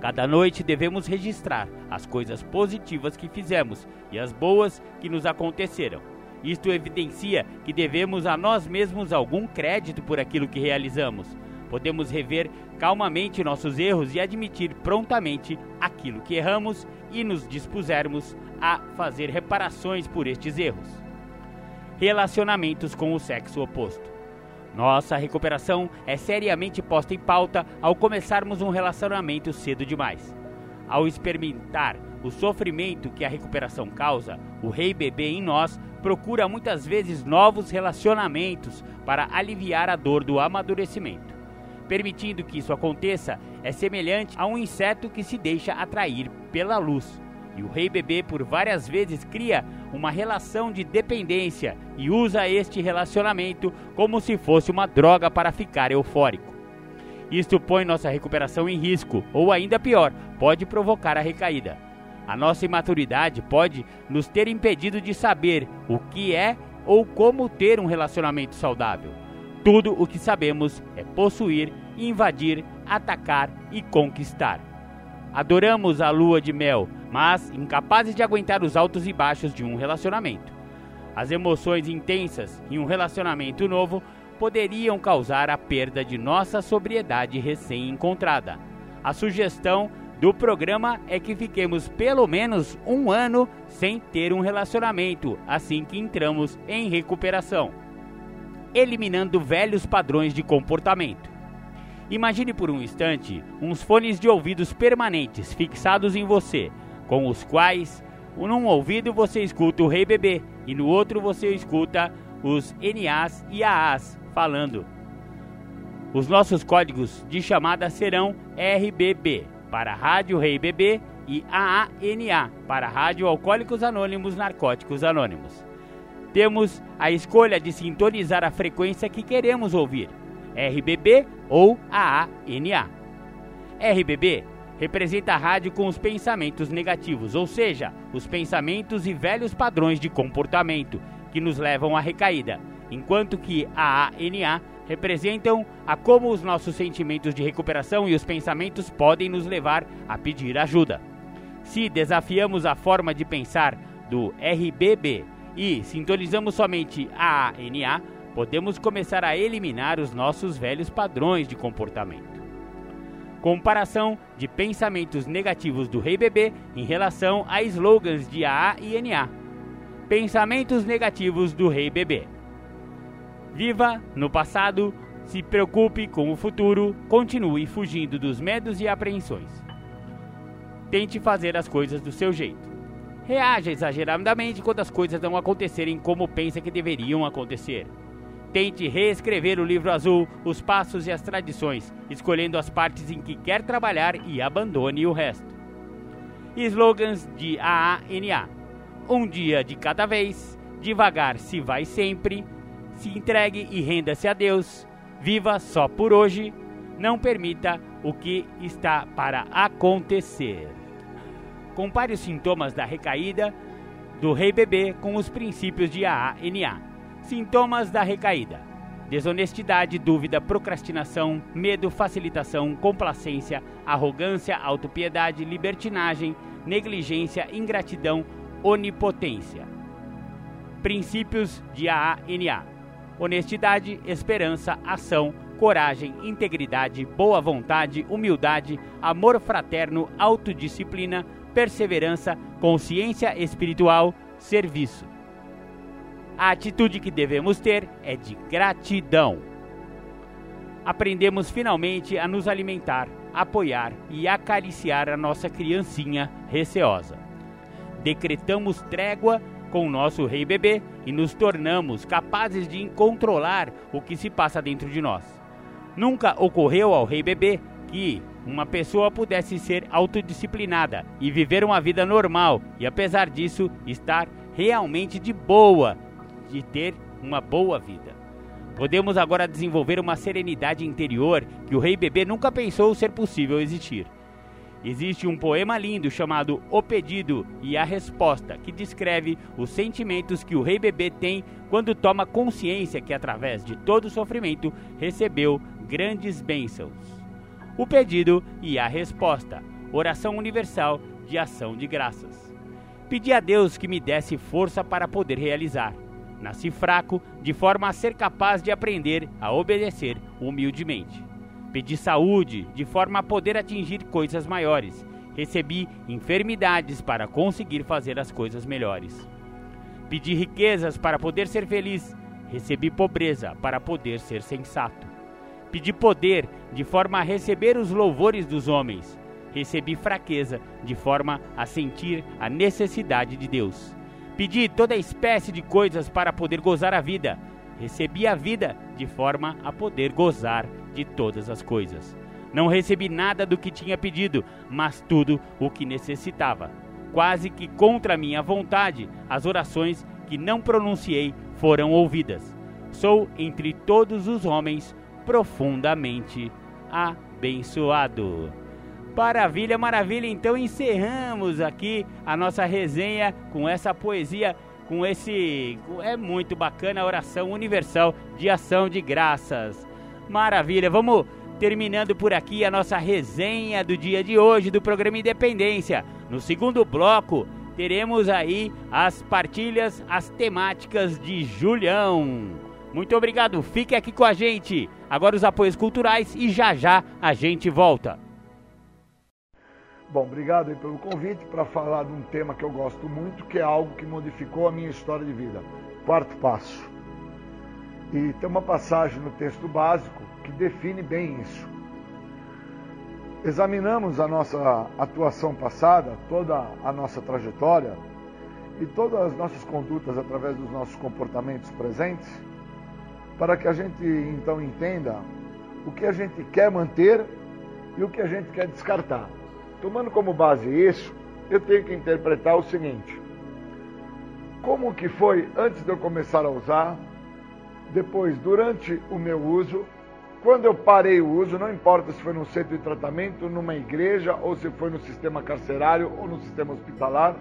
Cada noite devemos registrar as coisas positivas que fizemos e as boas que nos aconteceram. Isto evidencia que devemos a nós mesmos algum crédito por aquilo que realizamos. Podemos rever calmamente nossos erros e admitir prontamente aquilo que erramos e nos dispusermos a fazer reparações por estes erros. relacionamentos com o sexo oposto. Nossa recuperação é seriamente posta em pauta ao começarmos um relacionamento cedo demais. Ao experimentar o sofrimento que a recuperação causa, o rei bebê em nós procura muitas vezes novos relacionamentos para aliviar a dor do amadurecimento. Permitindo que isso aconteça é semelhante a um inseto que se deixa atrair pela luz. E o rei bebê por várias vezes cria uma relação de dependência e usa este relacionamento como se fosse uma droga para ficar eufórico. Isto põe nossa recuperação em risco, ou ainda pior, pode provocar a recaída. A nossa imaturidade pode nos ter impedido de saber o que é ou como ter um relacionamento saudável. Tudo o que sabemos é possuir, invadir, atacar e conquistar. Adoramos a lua de mel, mas incapazes de aguentar os altos e baixos de um relacionamento. As emoções intensas em um relacionamento novo poderiam causar a perda de nossa sobriedade recém-encontrada. A sugestão do programa é que fiquemos pelo menos um ano sem ter um relacionamento assim que entramos em recuperação, eliminando velhos padrões de comportamento. Imagine por um instante uns fones de ouvidos permanentes fixados em você, com os quais, num ouvido você escuta o Rei Bebê e no outro você escuta os NAs e AAs falando. Os nossos códigos de chamada serão RBB para Rádio Rei Bebê e AANA para Rádio Alcoólicos Anônimos Narcóticos Anônimos. Temos a escolha de sintonizar a frequência que queremos ouvir, RBB ou AANA. RBB representa a rádio com os pensamentos negativos, ou seja, os pensamentos e velhos padrões de comportamento que nos levam à recaída, enquanto que a ANA representam a como os nossos sentimentos de recuperação e os pensamentos podem nos levar a pedir ajuda. Se desafiamos a forma de pensar do RBB e sintonizamos somente a ANA, podemos começar a eliminar os nossos velhos padrões de comportamento. Comparação de pensamentos negativos do Rei Bebê em relação a slogans de AA e NA. Pensamentos negativos do Rei Bebê. Viva no passado, se preocupe com o futuro, continue fugindo dos medos e apreensões. Tente fazer as coisas do seu jeito. Reaja exageradamente quando as coisas não acontecerem como pensa que deveriam acontecer. Tente reescrever o livro azul, os passos e as tradições, escolhendo as partes em que quer trabalhar e abandone o resto. Slogans de AANA: Um dia de cada vez, devagar se vai sempre, se entregue e renda-se a Deus. Viva só por hoje. Não permita o que está para acontecer. Compare os sintomas da recaída do rei bebê com os princípios de AANA. Sintomas da recaída: desonestidade, dúvida, procrastinação, medo, facilitação, complacência, arrogância, autopiedade, libertinagem, negligência, ingratidão, onipotência. Princípios de AANA: honestidade, esperança, ação, coragem, integridade, boa vontade, humildade, amor fraterno, autodisciplina, perseverança, consciência espiritual, serviço. A atitude que devemos ter é de gratidão. Aprendemos finalmente a nos alimentar, apoiar e acariciar a nossa criancinha receosa. Decretamos trégua com o nosso rei bebê e nos tornamos capazes de controlar o que se passa dentro de nós. Nunca ocorreu ao rei bebê que uma pessoa pudesse ser autodisciplinada e viver uma vida normal e, apesar disso, estar realmente de boa, de ter uma boa vida. Podemos agora desenvolver uma serenidade interior que o rei bebê nunca pensou ser possível existir. Existe um poema lindo chamado O Pedido e a Resposta, que descreve os sentimentos que o rei bebê tem quando toma consciência que, através de todo o sofrimento, recebeu grandes bênçãos. O Pedido e a Resposta, oração universal de ação de graças. Pedi a Deus que me desse força para poder realizar. Nasci fraco, de forma a ser capaz de aprender a obedecer humildemente. Pedi saúde de forma a poder atingir coisas maiores. Recebi enfermidades para conseguir fazer as coisas melhores. Pedi riquezas para poder ser feliz, recebi pobreza para poder ser sensato. Pedi poder de forma a receber os louvores dos homens, recebi fraqueza de forma a sentir a necessidade de Deus. Pedi toda espécie de coisas para poder gozar a vida, recebi a vida de forma a poder gozar de todas as coisas. Não recebi nada do que tinha pedido, mas tudo o que necessitava. Quase que contra minha vontade, as orações que não pronunciei foram ouvidas. Sou entre todos os homens profundamente abençoado. Maravilha, maravilha. Então encerramos aqui a nossa resenha com essa poesia, com esse. É muito bacana a oração universal de ação de graças. Maravilha. Vamos terminando por aqui a nossa resenha do dia de hoje do programa Independência. No segundo bloco, teremos aí as partilhas, as temáticas de Julião. Muito obrigado, fique aqui com a gente. Agora os apoios culturais e já já a gente volta. Bom, obrigado pelo convite para falar de um tema que eu gosto muito, que é algo que modificou a minha história de vida. Quarto passo. E tem uma passagem no texto básico que define bem isso. Examinamos a nossa atuação passada, toda a nossa trajetória e todas as nossas condutas através dos nossos comportamentos presentes, para que a gente então entenda o que a gente quer manter e o que a gente quer descartar. Tomando como base isso, eu tenho que interpretar o seguinte: como que foi antes de eu começar a usar, depois durante o meu uso, quando eu parei o uso, não importa se foi no centro de tratamento, numa igreja, ou se foi no sistema carcerário ou no sistema hospitalar,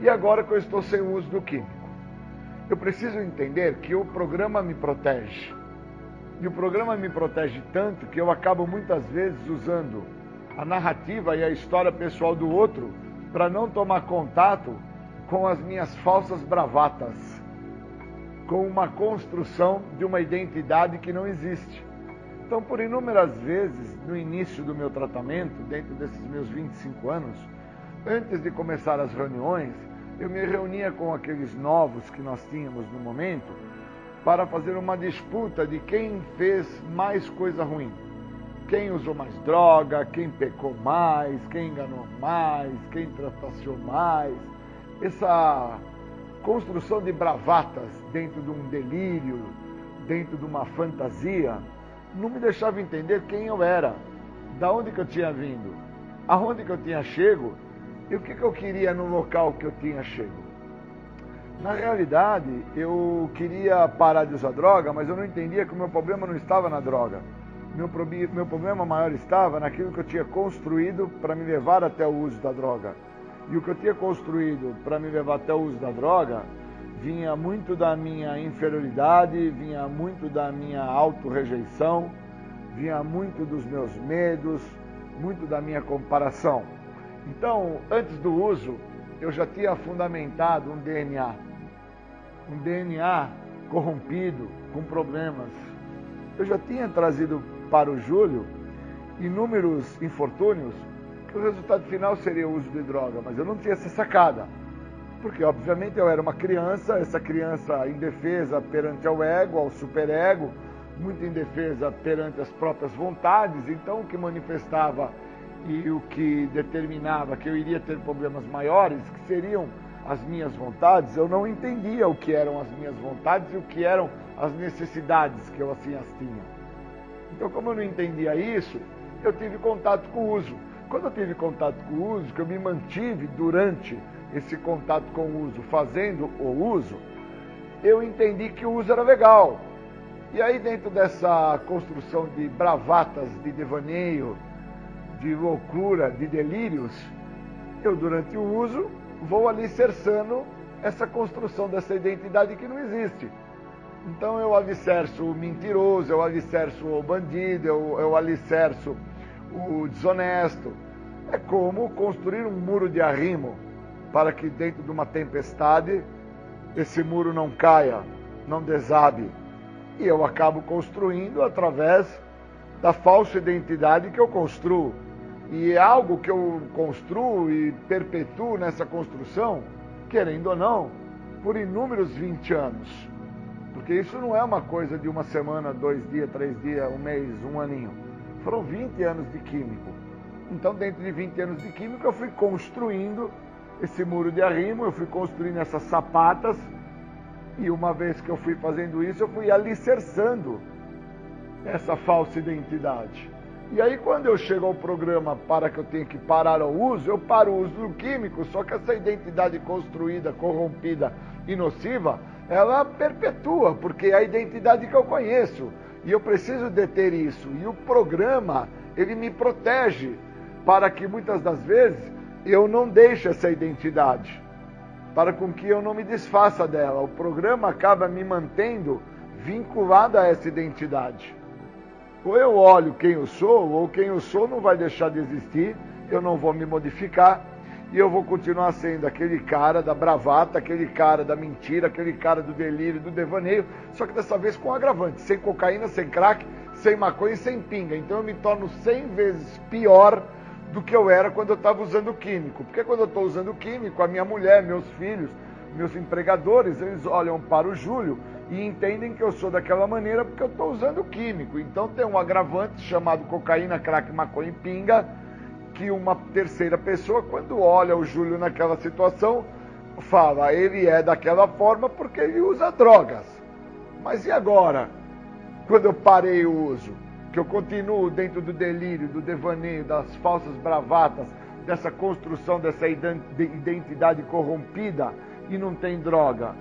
e agora que eu estou sem o uso do químico. Eu preciso entender que o programa me protege. E o programa me protege tanto que eu acabo muitas vezes usando a narrativa e a história pessoal do outro para não tomar contato com as minhas falsas bravatas, com uma construção de uma identidade que não existe. Então, por inúmeras vezes, no início do meu tratamento, dentro desses meus 25 anos, antes de começar as reuniões, eu me reunia com aqueles novos que nós tínhamos no momento para fazer uma disputa de quem fez mais coisa ruim quem usou mais droga, quem pecou mais, quem enganou mais, quem trapaceou mais. Essa construção de bravatas dentro de um delírio, dentro de uma fantasia, não me deixava entender quem eu era, da onde que eu tinha vindo, aonde que eu tinha chego e o que, que eu queria no local que eu tinha chego. Na realidade, eu queria parar de usar droga, mas eu não entendia que o meu problema não estava na droga meu, meu problema maior estava naquilo que eu tinha construído para me levar até o uso da droga. E o que eu tinha construído para me levar até o uso da droga vinha muito da minha inferioridade, vinha muito da minha autorrejeição, vinha muito dos meus medos, muito da minha comparação. Então, antes do uso, eu já tinha fundamentado um DNA. Um DNA corrompido, com problemas. Eu já tinha trazido para o Júlio inúmeros infortúnios, que o resultado final seria o uso de droga, mas eu não tinha essa sacada. Porque, obviamente, eu era uma criança, essa criança indefesa perante ao ego, ao superego, muito indefesa perante as próprias vontades, então o que manifestava e o que determinava que eu iria ter problemas maiores, que seriam as minhas vontades, eu não entendia o que eram as minhas vontades e o que eram as necessidades que eu assim as tinha. Então, como eu não entendia isso, eu tive contato com o uso. Quando eu tive contato com o uso, que eu me mantive durante esse contato com o uso, fazendo o uso, eu entendi que o uso era legal. E aí, dentro dessa construção de bravatas, de devaneio, de loucura, de delírios, eu, durante o uso, vou alicerçando essa construção dessa identidade que não existe. Então eu alicerço o mentiroso, eu alicerço o bandido, eu, eu alicerço o desonesto. É como construir um muro de arrimo para que dentro de uma tempestade esse muro não caia, não desabe. E eu acabo construindo através da falsa identidade que eu construo. E é algo que eu construo e perpetuo nessa construção, querendo ou não, por inúmeros 20 anos. Porque isso não é uma coisa de uma semana, dois dias, três dias, um mês, um aninho. Foram 20 anos de químico. Então, dentro de 20 anos de química, eu fui construindo esse muro de arrimo, eu fui construindo essas sapatas, e uma vez que eu fui fazendo isso, eu fui alicerçando essa falsa identidade. E aí, quando eu chego ao programa para que eu tenha que parar o uso, eu paro o uso do químico, só que essa identidade construída, corrompida e nociva, ela perpetua, porque é a identidade que eu conheço. E eu preciso deter isso. E o programa, ele me protege para que muitas das vezes eu não deixe essa identidade, para com que eu não me desfaça dela. O programa acaba me mantendo vinculado a essa identidade. Ou eu olho quem eu sou, ou quem eu sou não vai deixar de existir, eu não vou me modificar e eu vou continuar sendo aquele cara da bravata, aquele cara da mentira, aquele cara do delírio, do devaneio, só que dessa vez com agravante, sem cocaína, sem crack, sem maconha e sem pinga. Então eu me torno 100 vezes pior do que eu era quando eu estava usando químico. Porque quando eu estou usando químico, a minha mulher, meus filhos, meus empregadores, eles olham para o Júlio e entendem que eu sou daquela maneira porque eu estou usando químico. Então tem um agravante chamado cocaína, crack, maconha e pinga, que uma terceira pessoa, quando olha o Júlio naquela situação, fala, ele é daquela forma porque ele usa drogas. Mas e agora? Quando eu parei o uso? que eu continuo dentro do delírio, do devaneio, das falsas bravatas, dessa construção dessa identidade corrompida e não tem droga.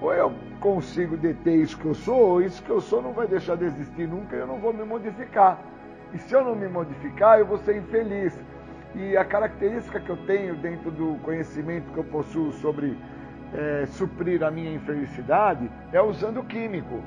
Ou eu consigo deter isso que eu sou, ou isso que eu sou não vai deixar de existir nunca e eu não vou me modificar. E se eu não me modificar, eu vou ser infeliz. E a característica que eu tenho dentro do conhecimento que eu possuo sobre é, suprir a minha infelicidade é usando químico.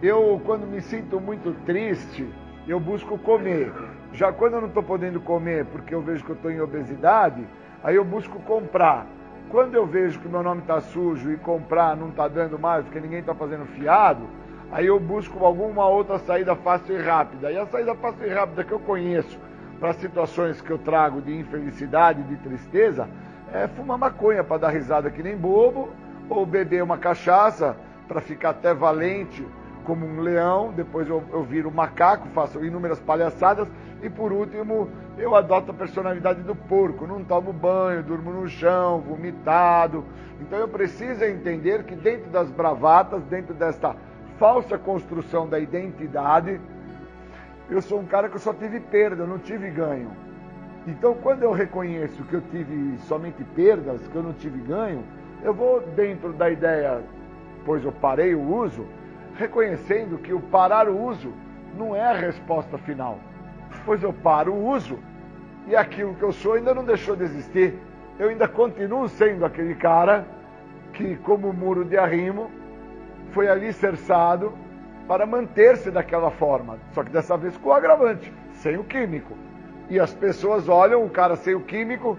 Eu, quando me sinto muito triste, eu busco comer. Já quando eu não estou podendo comer porque eu vejo que eu estou em obesidade, aí eu busco comprar. Quando eu vejo que meu nome está sujo e comprar não está dando mais porque ninguém está fazendo fiado, aí eu busco alguma outra saída fácil e rápida. E a saída fácil e rápida que eu conheço para situações que eu trago de infelicidade, de tristeza, é fumar maconha para dar risada que nem bobo, ou beber uma cachaça para ficar até valente como um leão, depois eu, eu viro macaco, faço inúmeras palhaçadas e por último eu adoto a personalidade do porco, não tomo banho, durmo no chão, vomitado. Então eu preciso entender que dentro das bravatas, dentro desta falsa construção da identidade, eu sou um cara que só tive perda, eu não tive ganho. Então quando eu reconheço que eu tive somente perdas, que eu não tive ganho, eu vou dentro da ideia, pois eu parei o uso, reconhecendo que o parar o uso não é a resposta final, pois eu paro o uso e aquilo que eu sou ainda não deixou de existir. Eu ainda continuo sendo aquele cara que, como muro de arrimo, foi alicerçado para manter-se daquela forma, só que dessa vez com o agravante, sem o químico. E as pessoas olham o cara sem o químico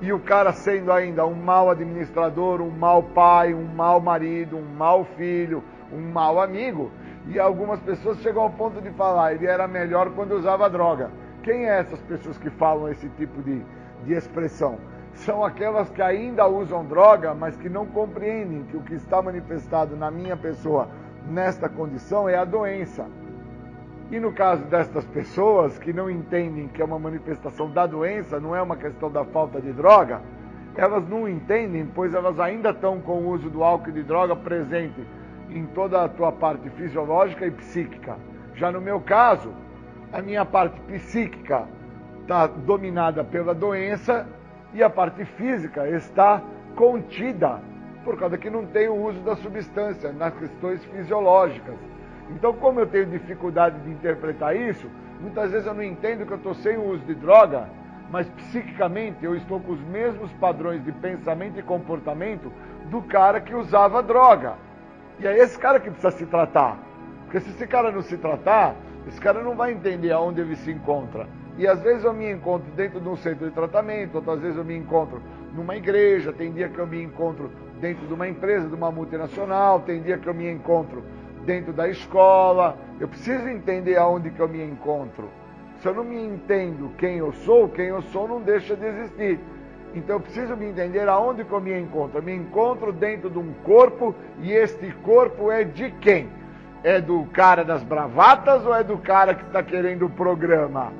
e o cara sendo ainda um mau administrador, um mau pai, um mau marido, um mau filho, um mau amigo. E algumas pessoas chegam ao ponto de falar, ele era melhor quando usava droga. Quem é essas pessoas que falam esse tipo de, de expressão? São aquelas que ainda usam droga, mas que não compreendem que o que está manifestado na minha pessoa nesta condição é a doença. E no caso destas pessoas que não entendem que é uma manifestação da doença, não é uma questão da falta de droga, elas não entendem, pois elas ainda estão com o uso do álcool e de droga presente em toda a tua parte fisiológica e psíquica. Já no meu caso, a minha parte psíquica está dominada pela doença e a parte física está contida, por causa que não tem o uso da substância nas questões fisiológicas. Então, como eu tenho dificuldade de interpretar isso, muitas vezes eu não entendo que eu estou sem o uso de droga, mas psiquicamente eu estou com os mesmos padrões de pensamento e comportamento do cara que usava droga. E é esse cara que precisa se tratar. Porque se esse cara não se tratar, esse cara não vai entender aonde ele se encontra. E às vezes eu me encontro dentro de um centro de tratamento, outras vezes eu me encontro numa igreja, tem dia que eu me encontro dentro de uma empresa, de uma multinacional, tem dia que eu me encontro dentro da escola. Eu preciso entender aonde que eu me encontro. Se eu não me entendo quem eu sou, quem eu sou não deixa de existir. Então eu preciso me entender aonde que eu me encontro. Eu me encontro dentro de um corpo e este corpo é de quem? É do cara das bravatas ou é do cara que está querendo o programa?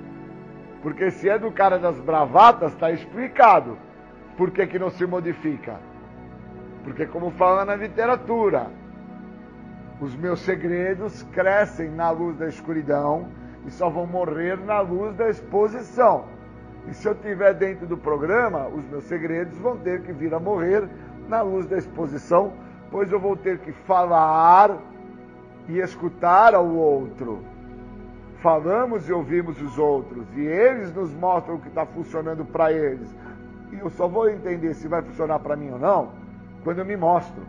Porque se é do cara das bravatas, está explicado. Por que, que não se modifica? Porque, como fala na literatura, os meus segredos crescem na luz da escuridão e só vão morrer na luz da exposição. E se eu estiver dentro do programa, os meus segredos vão ter que vir a morrer na luz da exposição, pois eu vou ter que falar e escutar ao outro. Falamos e ouvimos os outros, e eles nos mostram o que está funcionando para eles. E eu só vou entender se vai funcionar para mim ou não quando eu me mostro.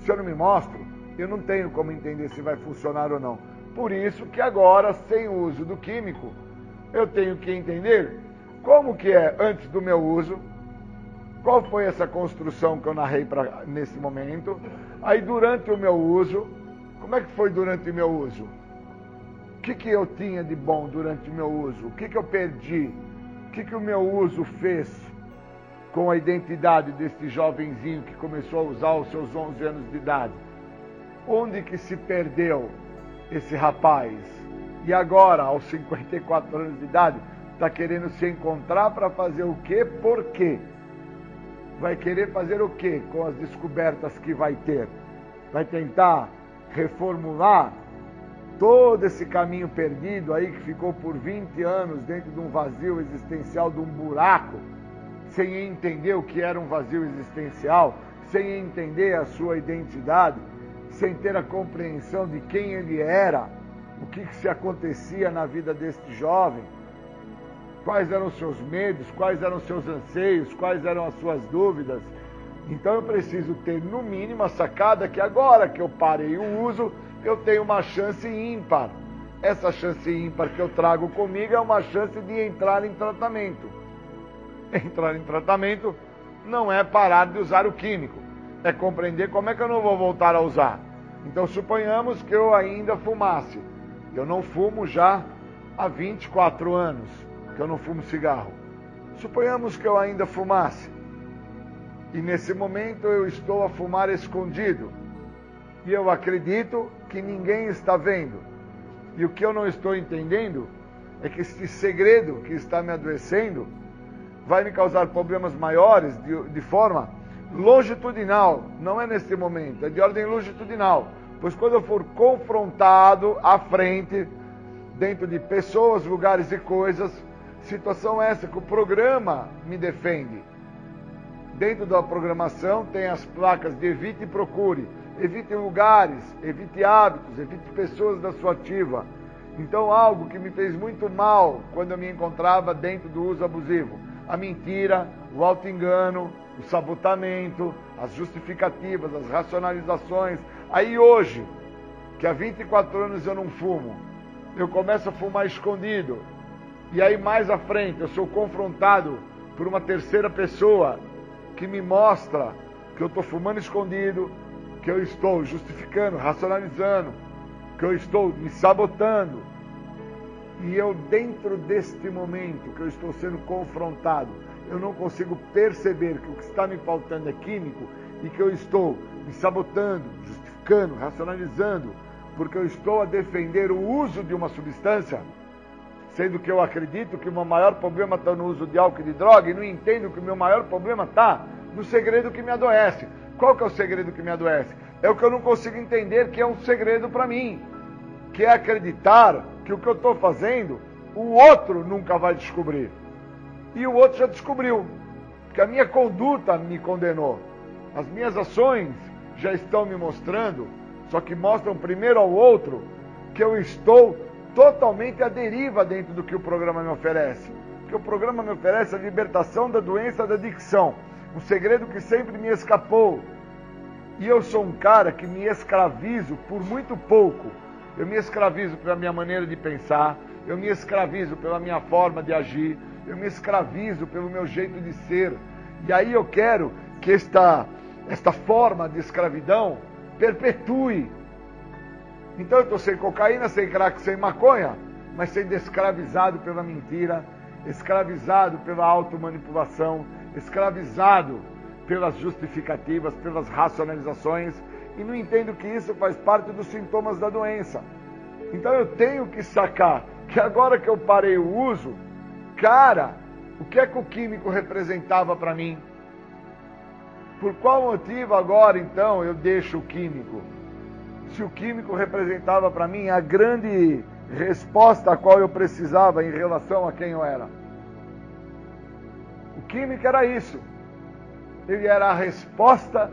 Se eu não me mostro, eu não tenho como entender se vai funcionar ou não. Por isso que agora, sem o uso do químico, eu tenho que entender como que é antes do meu uso, qual foi essa construção que eu narrei pra, nesse momento, aí durante o meu uso, como é que foi durante o meu uso? O que, que eu tinha de bom durante o meu uso? O que, que eu perdi? O que, que o meu uso fez com a identidade desse jovenzinho que começou a usar os seus 11 anos de idade? Onde que se perdeu esse rapaz? E agora, aos 54 anos de idade, está querendo se encontrar para fazer o quê? Por quê? Vai querer fazer o quê com as descobertas que vai ter? Vai tentar reformular todo esse caminho perdido aí que ficou por 20 anos dentro de um vazio existencial, de um buraco, sem entender o que era um vazio existencial, sem entender a sua identidade, sem ter a compreensão de quem ele era, o que, que se acontecia na vida deste jovem quais eram os seus medos, quais eram os seus anseios, quais eram as suas dúvidas. Então eu preciso ter, no mínimo, a sacada que agora que eu parei o uso, eu tenho uma chance ímpar. Essa chance ímpar que eu trago comigo é uma chance de entrar em tratamento. <laughs> Entrar em tratamento não é parar de usar o químico, é compreender como é que eu não vou voltar a usar. Então suponhamos que eu ainda fumasse. Eu não fumo já há 24 anos que eu não fumo cigarro. Suponhamos que eu ainda fumasse. E nesse momento eu estou a fumar escondido. E eu acredito que ninguém está vendo. E o que eu não estou entendendo é que esse segredo que está me adoecendo vai me causar problemas maiores de, de forma longitudinal. Não é nesse momento, é de ordem longitudinal. Pois quando eu for confrontado à frente, dentro de pessoas, lugares e coisas, Situação essa que o programa me defende. Dentro da programação tem as placas de evite e procure. Evite lugares, evite hábitos, evite pessoas da sua ativa. Então, algo que me fez muito mal quando eu me encontrava dentro do uso abusivo: a mentira, o auto-engano, o sabotamento, as justificativas, as racionalizações. Aí hoje, que há 24 anos eu não fumo, eu começo a fumar escondido, e aí mais à frente eu sou confrontado por uma terceira pessoa que me mostra que eu estou fumando escondido, que eu estou justificando, racionalizando, que eu estou me sabotando. E eu, dentro deste momento que eu estou sendo confrontado, eu não consigo perceber que o que está me faltando é químico e que eu estou me sabotando, justificando, racionalizando, porque eu estou a defender o uso de uma substância sendo que eu acredito que o meu maior problema está no uso de álcool e de droga, e não entendo que o meu maior problema está no segredo que me adoece. Qual que é o segredo que me adoece? É o que eu não consigo entender que é um segredo para mim, que é acreditar que o que eu estou fazendo, o outro nunca vai descobrir. E o outro já descobriu, que a minha conduta me condenou. As minhas ações já estão me mostrando, só que mostram primeiro ao outro que eu estou totalmente à deriva dentro do que o programa me oferece. Porque o programa me oferece a libertação da doença da adicção, um segredo que sempre me escapou. E eu sou um cara que me escravizo por muito pouco. Eu me escravizo pela minha maneira de pensar, eu me escravizo pela minha forma de agir, eu me escravizo pelo meu jeito de ser. E aí eu quero que esta, esta forma de escravidão perpetue então eu estou sem cocaína, sem crack, sem maconha, mas sendo escravizado pela mentira, escravizado pela automanipulação, escravizado pelas justificativas, pelas racionalizações e não entendo que isso faz parte dos sintomas da doença. Então eu tenho que sacar que agora que eu parei o uso, cara, o que é que o químico representava para mim? Por qual motivo agora então eu deixo o químico? Se o químico representava para mim a grande resposta a qual eu precisava em relação a quem eu era. O químico era isso. Ele era a resposta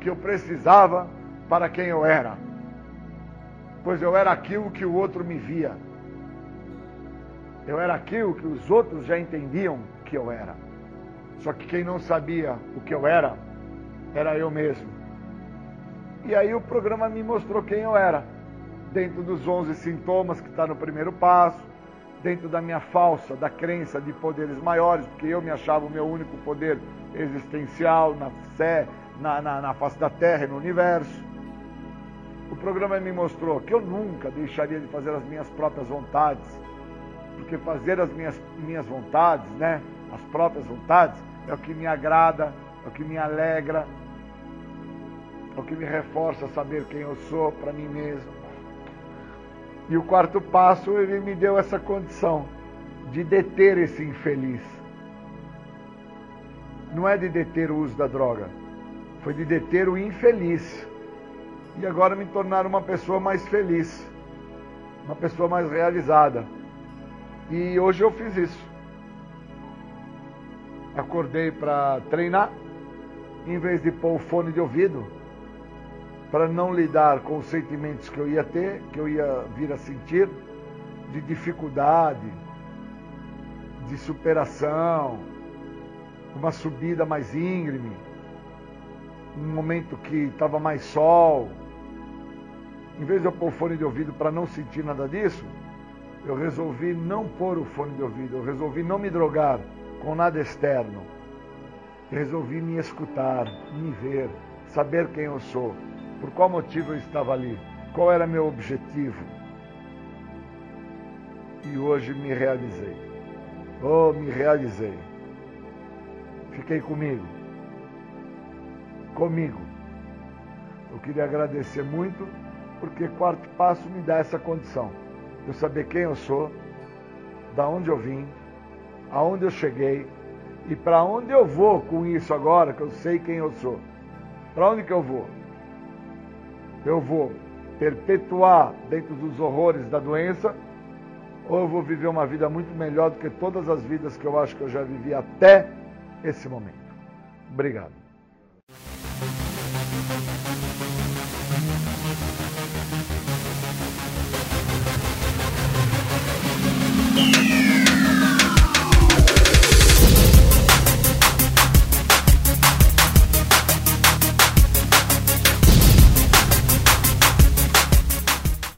que eu precisava para quem eu era. Pois eu era aquilo que o outro me via. Eu era aquilo que os outros já entendiam que eu era. Só que quem não sabia o que eu era, era eu mesmo. E aí o programa me mostrou quem eu era. Dentro dos 11 sintomas que está no primeiro passo, dentro da minha falsa, da crença de poderes maiores, porque eu me achava o meu único poder existencial na fé, na, na, na face da Terra e no universo. O programa me mostrou que eu nunca deixaria de fazer as minhas próprias vontades, porque fazer as minhas, minhas vontades, né, as próprias vontades, é o que me agrada, é o que me alegra, é o que me reforça saber quem eu sou para mim mesmo. E o quarto passo, ele me deu essa condição de deter esse infeliz. Não é de deter o uso da droga, foi de deter o infeliz e agora me tornar uma pessoa mais feliz, uma pessoa mais realizada. E hoje eu fiz isso. Acordei para treinar, em vez de pôr o fone de ouvido, para não lidar com os sentimentos que eu ia ter, que eu ia vir a sentir, de dificuldade, de superação, uma subida mais íngreme, um momento que estava mais sol, em vez de eu pôr fone de ouvido para não sentir nada disso, eu resolvi não pôr o fone de ouvido, eu resolvi não me drogar com nada externo. resolvi me escutar, me ver, saber quem eu sou, por qual motivo eu estava ali, qual era meu objetivo. E hoje me realizei. Oh, me realizei. Fiquei comigo. Comigo. Eu queria agradecer muito porque quarto passo me dá essa condição. Eu saber quem eu sou, da onde eu vim, aonde eu cheguei e para onde eu vou com isso agora, que eu sei quem eu sou. Para onde que eu vou? Eu vou perpetuar dentro dos horrores da doença ou eu vou viver uma vida muito melhor do que todas as vidas que eu acho que eu já vivi até esse momento. Obrigado.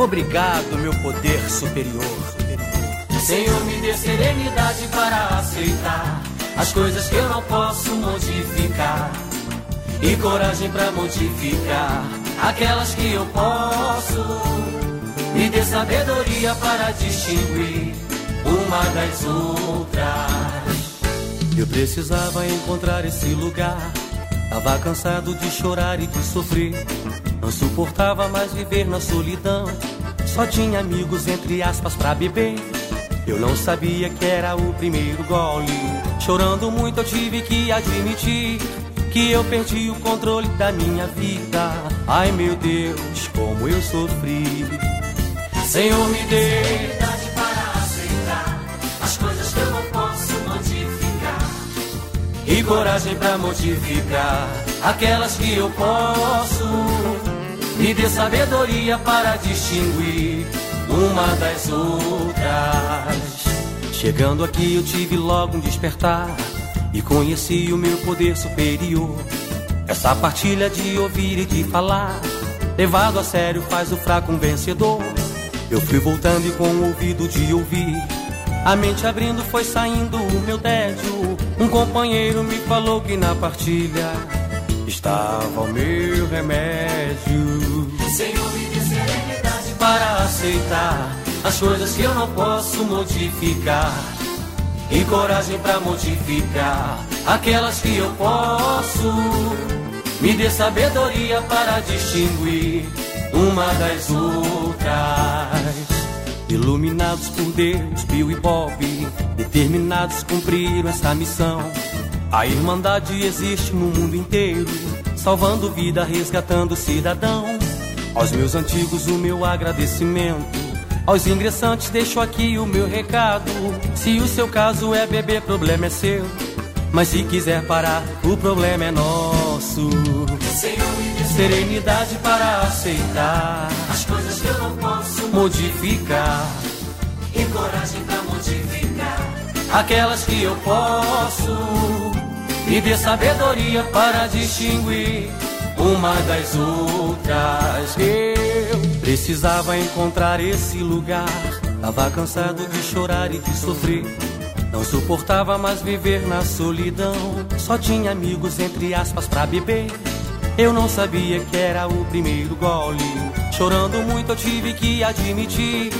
Obrigado, meu poder superior. Senhor, me dê serenidade para aceitar as coisas que eu não posso modificar. E coragem para modificar aquelas que eu posso. Me dê sabedoria para distinguir uma das outras. Eu precisava encontrar esse lugar. Tava cansado de chorar e de sofrer. Não suportava mais viver na solidão. Só tinha amigos, entre aspas, pra beber. Eu não sabia que era o primeiro gole. Chorando muito, eu tive que admitir que eu perdi o controle da minha vida. Ai meu Deus, como eu sofri. Senhor, me dê coragem para modificar aquelas que eu posso. Me dê sabedoria para distinguir uma das outras. Chegando aqui eu tive logo um despertar. e conheci o meu poder superior. Essa partilha de ouvir e de falar, levado a sério, faz o fraco um vencedor. Eu fui voltando e com o ouvido de ouvir, a mente abrindo foi saindo o meu tédio. Um companheiro me falou que na partilha estava o meu remédio. Senhor, me dê serenidade para aceitar as coisas que eu não posso modificar e coragem para modificar aquelas que eu posso. Me dê sabedoria para distinguir uma das outras. Iluminados por Deus, Bill e Bob, determinados cumpriram essa missão. A Irmandade existe no mundo inteiro, salvando vida, resgatando cidadão. Aos meus antigos, o meu agradecimento aos ingressantes deixo aqui o meu recado. Se o seu caso é beber, problema é seu. Mas se quiser parar, o problema é nosso. Serenidade para aceitar as coisas que eu não posso modificar. E coragem para modificar aquelas que eu posso. E dê sabedoria para distinguir uma das outras. Eu precisava encontrar esse lugar. Tava cansado de chorar e de sofrer. Não suportava mais viver na solidão. Só tinha amigos, entre aspas, pra beber. Eu não sabia que era o primeiro gole. Chorando muito, eu tive que admitir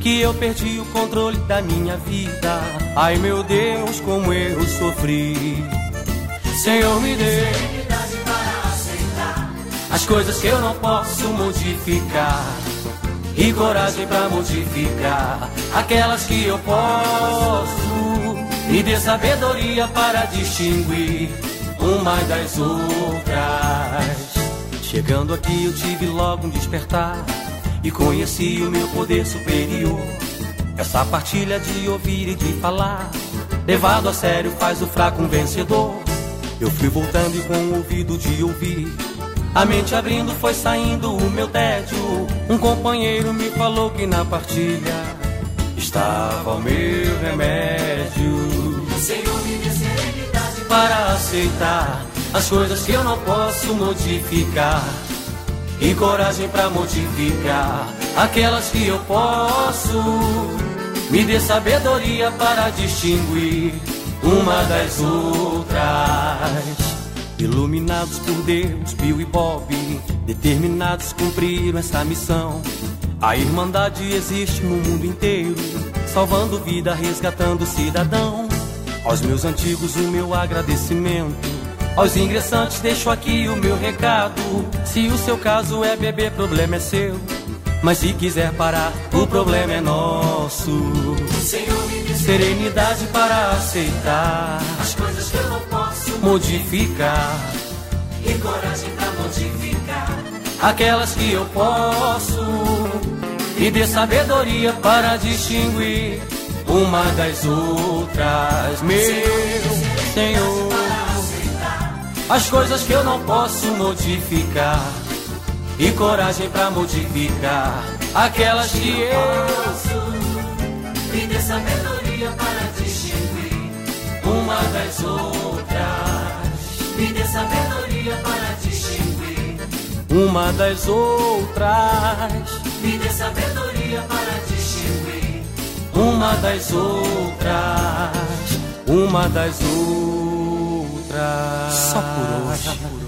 que eu perdi o controle da minha vida. Ai meu Deus, como eu sofri. Senhor, me dê as coisas que eu não posso modificar e coragem para modificar aquelas que eu posso e dê sabedoria para distinguir uma das outras. Chegando aqui eu tive logo um despertar e conheci o meu poder superior. Essa partilha de ouvir e de falar, levado a sério faz o fraco um vencedor. Eu fui voltando e com o ouvido de ouvir a mente abrindo foi saindo o meu tédio. Um companheiro me falou que na partilha estava o meu remédio. Para aceitar as coisas que eu não posso modificar. E coragem para modificar aquelas que eu posso. Me dê sabedoria para distinguir uma das outras. Iluminados por Deus, Bill e Bob, determinados cumpriram essa missão. A Irmandade existe no mundo inteiro, salvando vida, resgatando cidadão. Aos meus antigos, o meu agradecimento. Aos ingressantes, deixo aqui o meu recado. Se o seu caso é beber, problema é seu. Mas se quiser parar, o problema é nosso. Senhor, Serenidade para aceitar as coisas que eu não posso modificar. E coragem para modificar aquelas que eu posso. E dê sabedoria para distinguir uma das outras. Meu Senhor, as coisas que eu não posso modificar. E coragem para modificar aquelas que eu. Me dê sabedoria para distinguir uma das outras. Me dê sabedoria para distinguir uma das outras. Me dê sabedoria para distinguir uma das outras. Uma das outras. Só por hoje.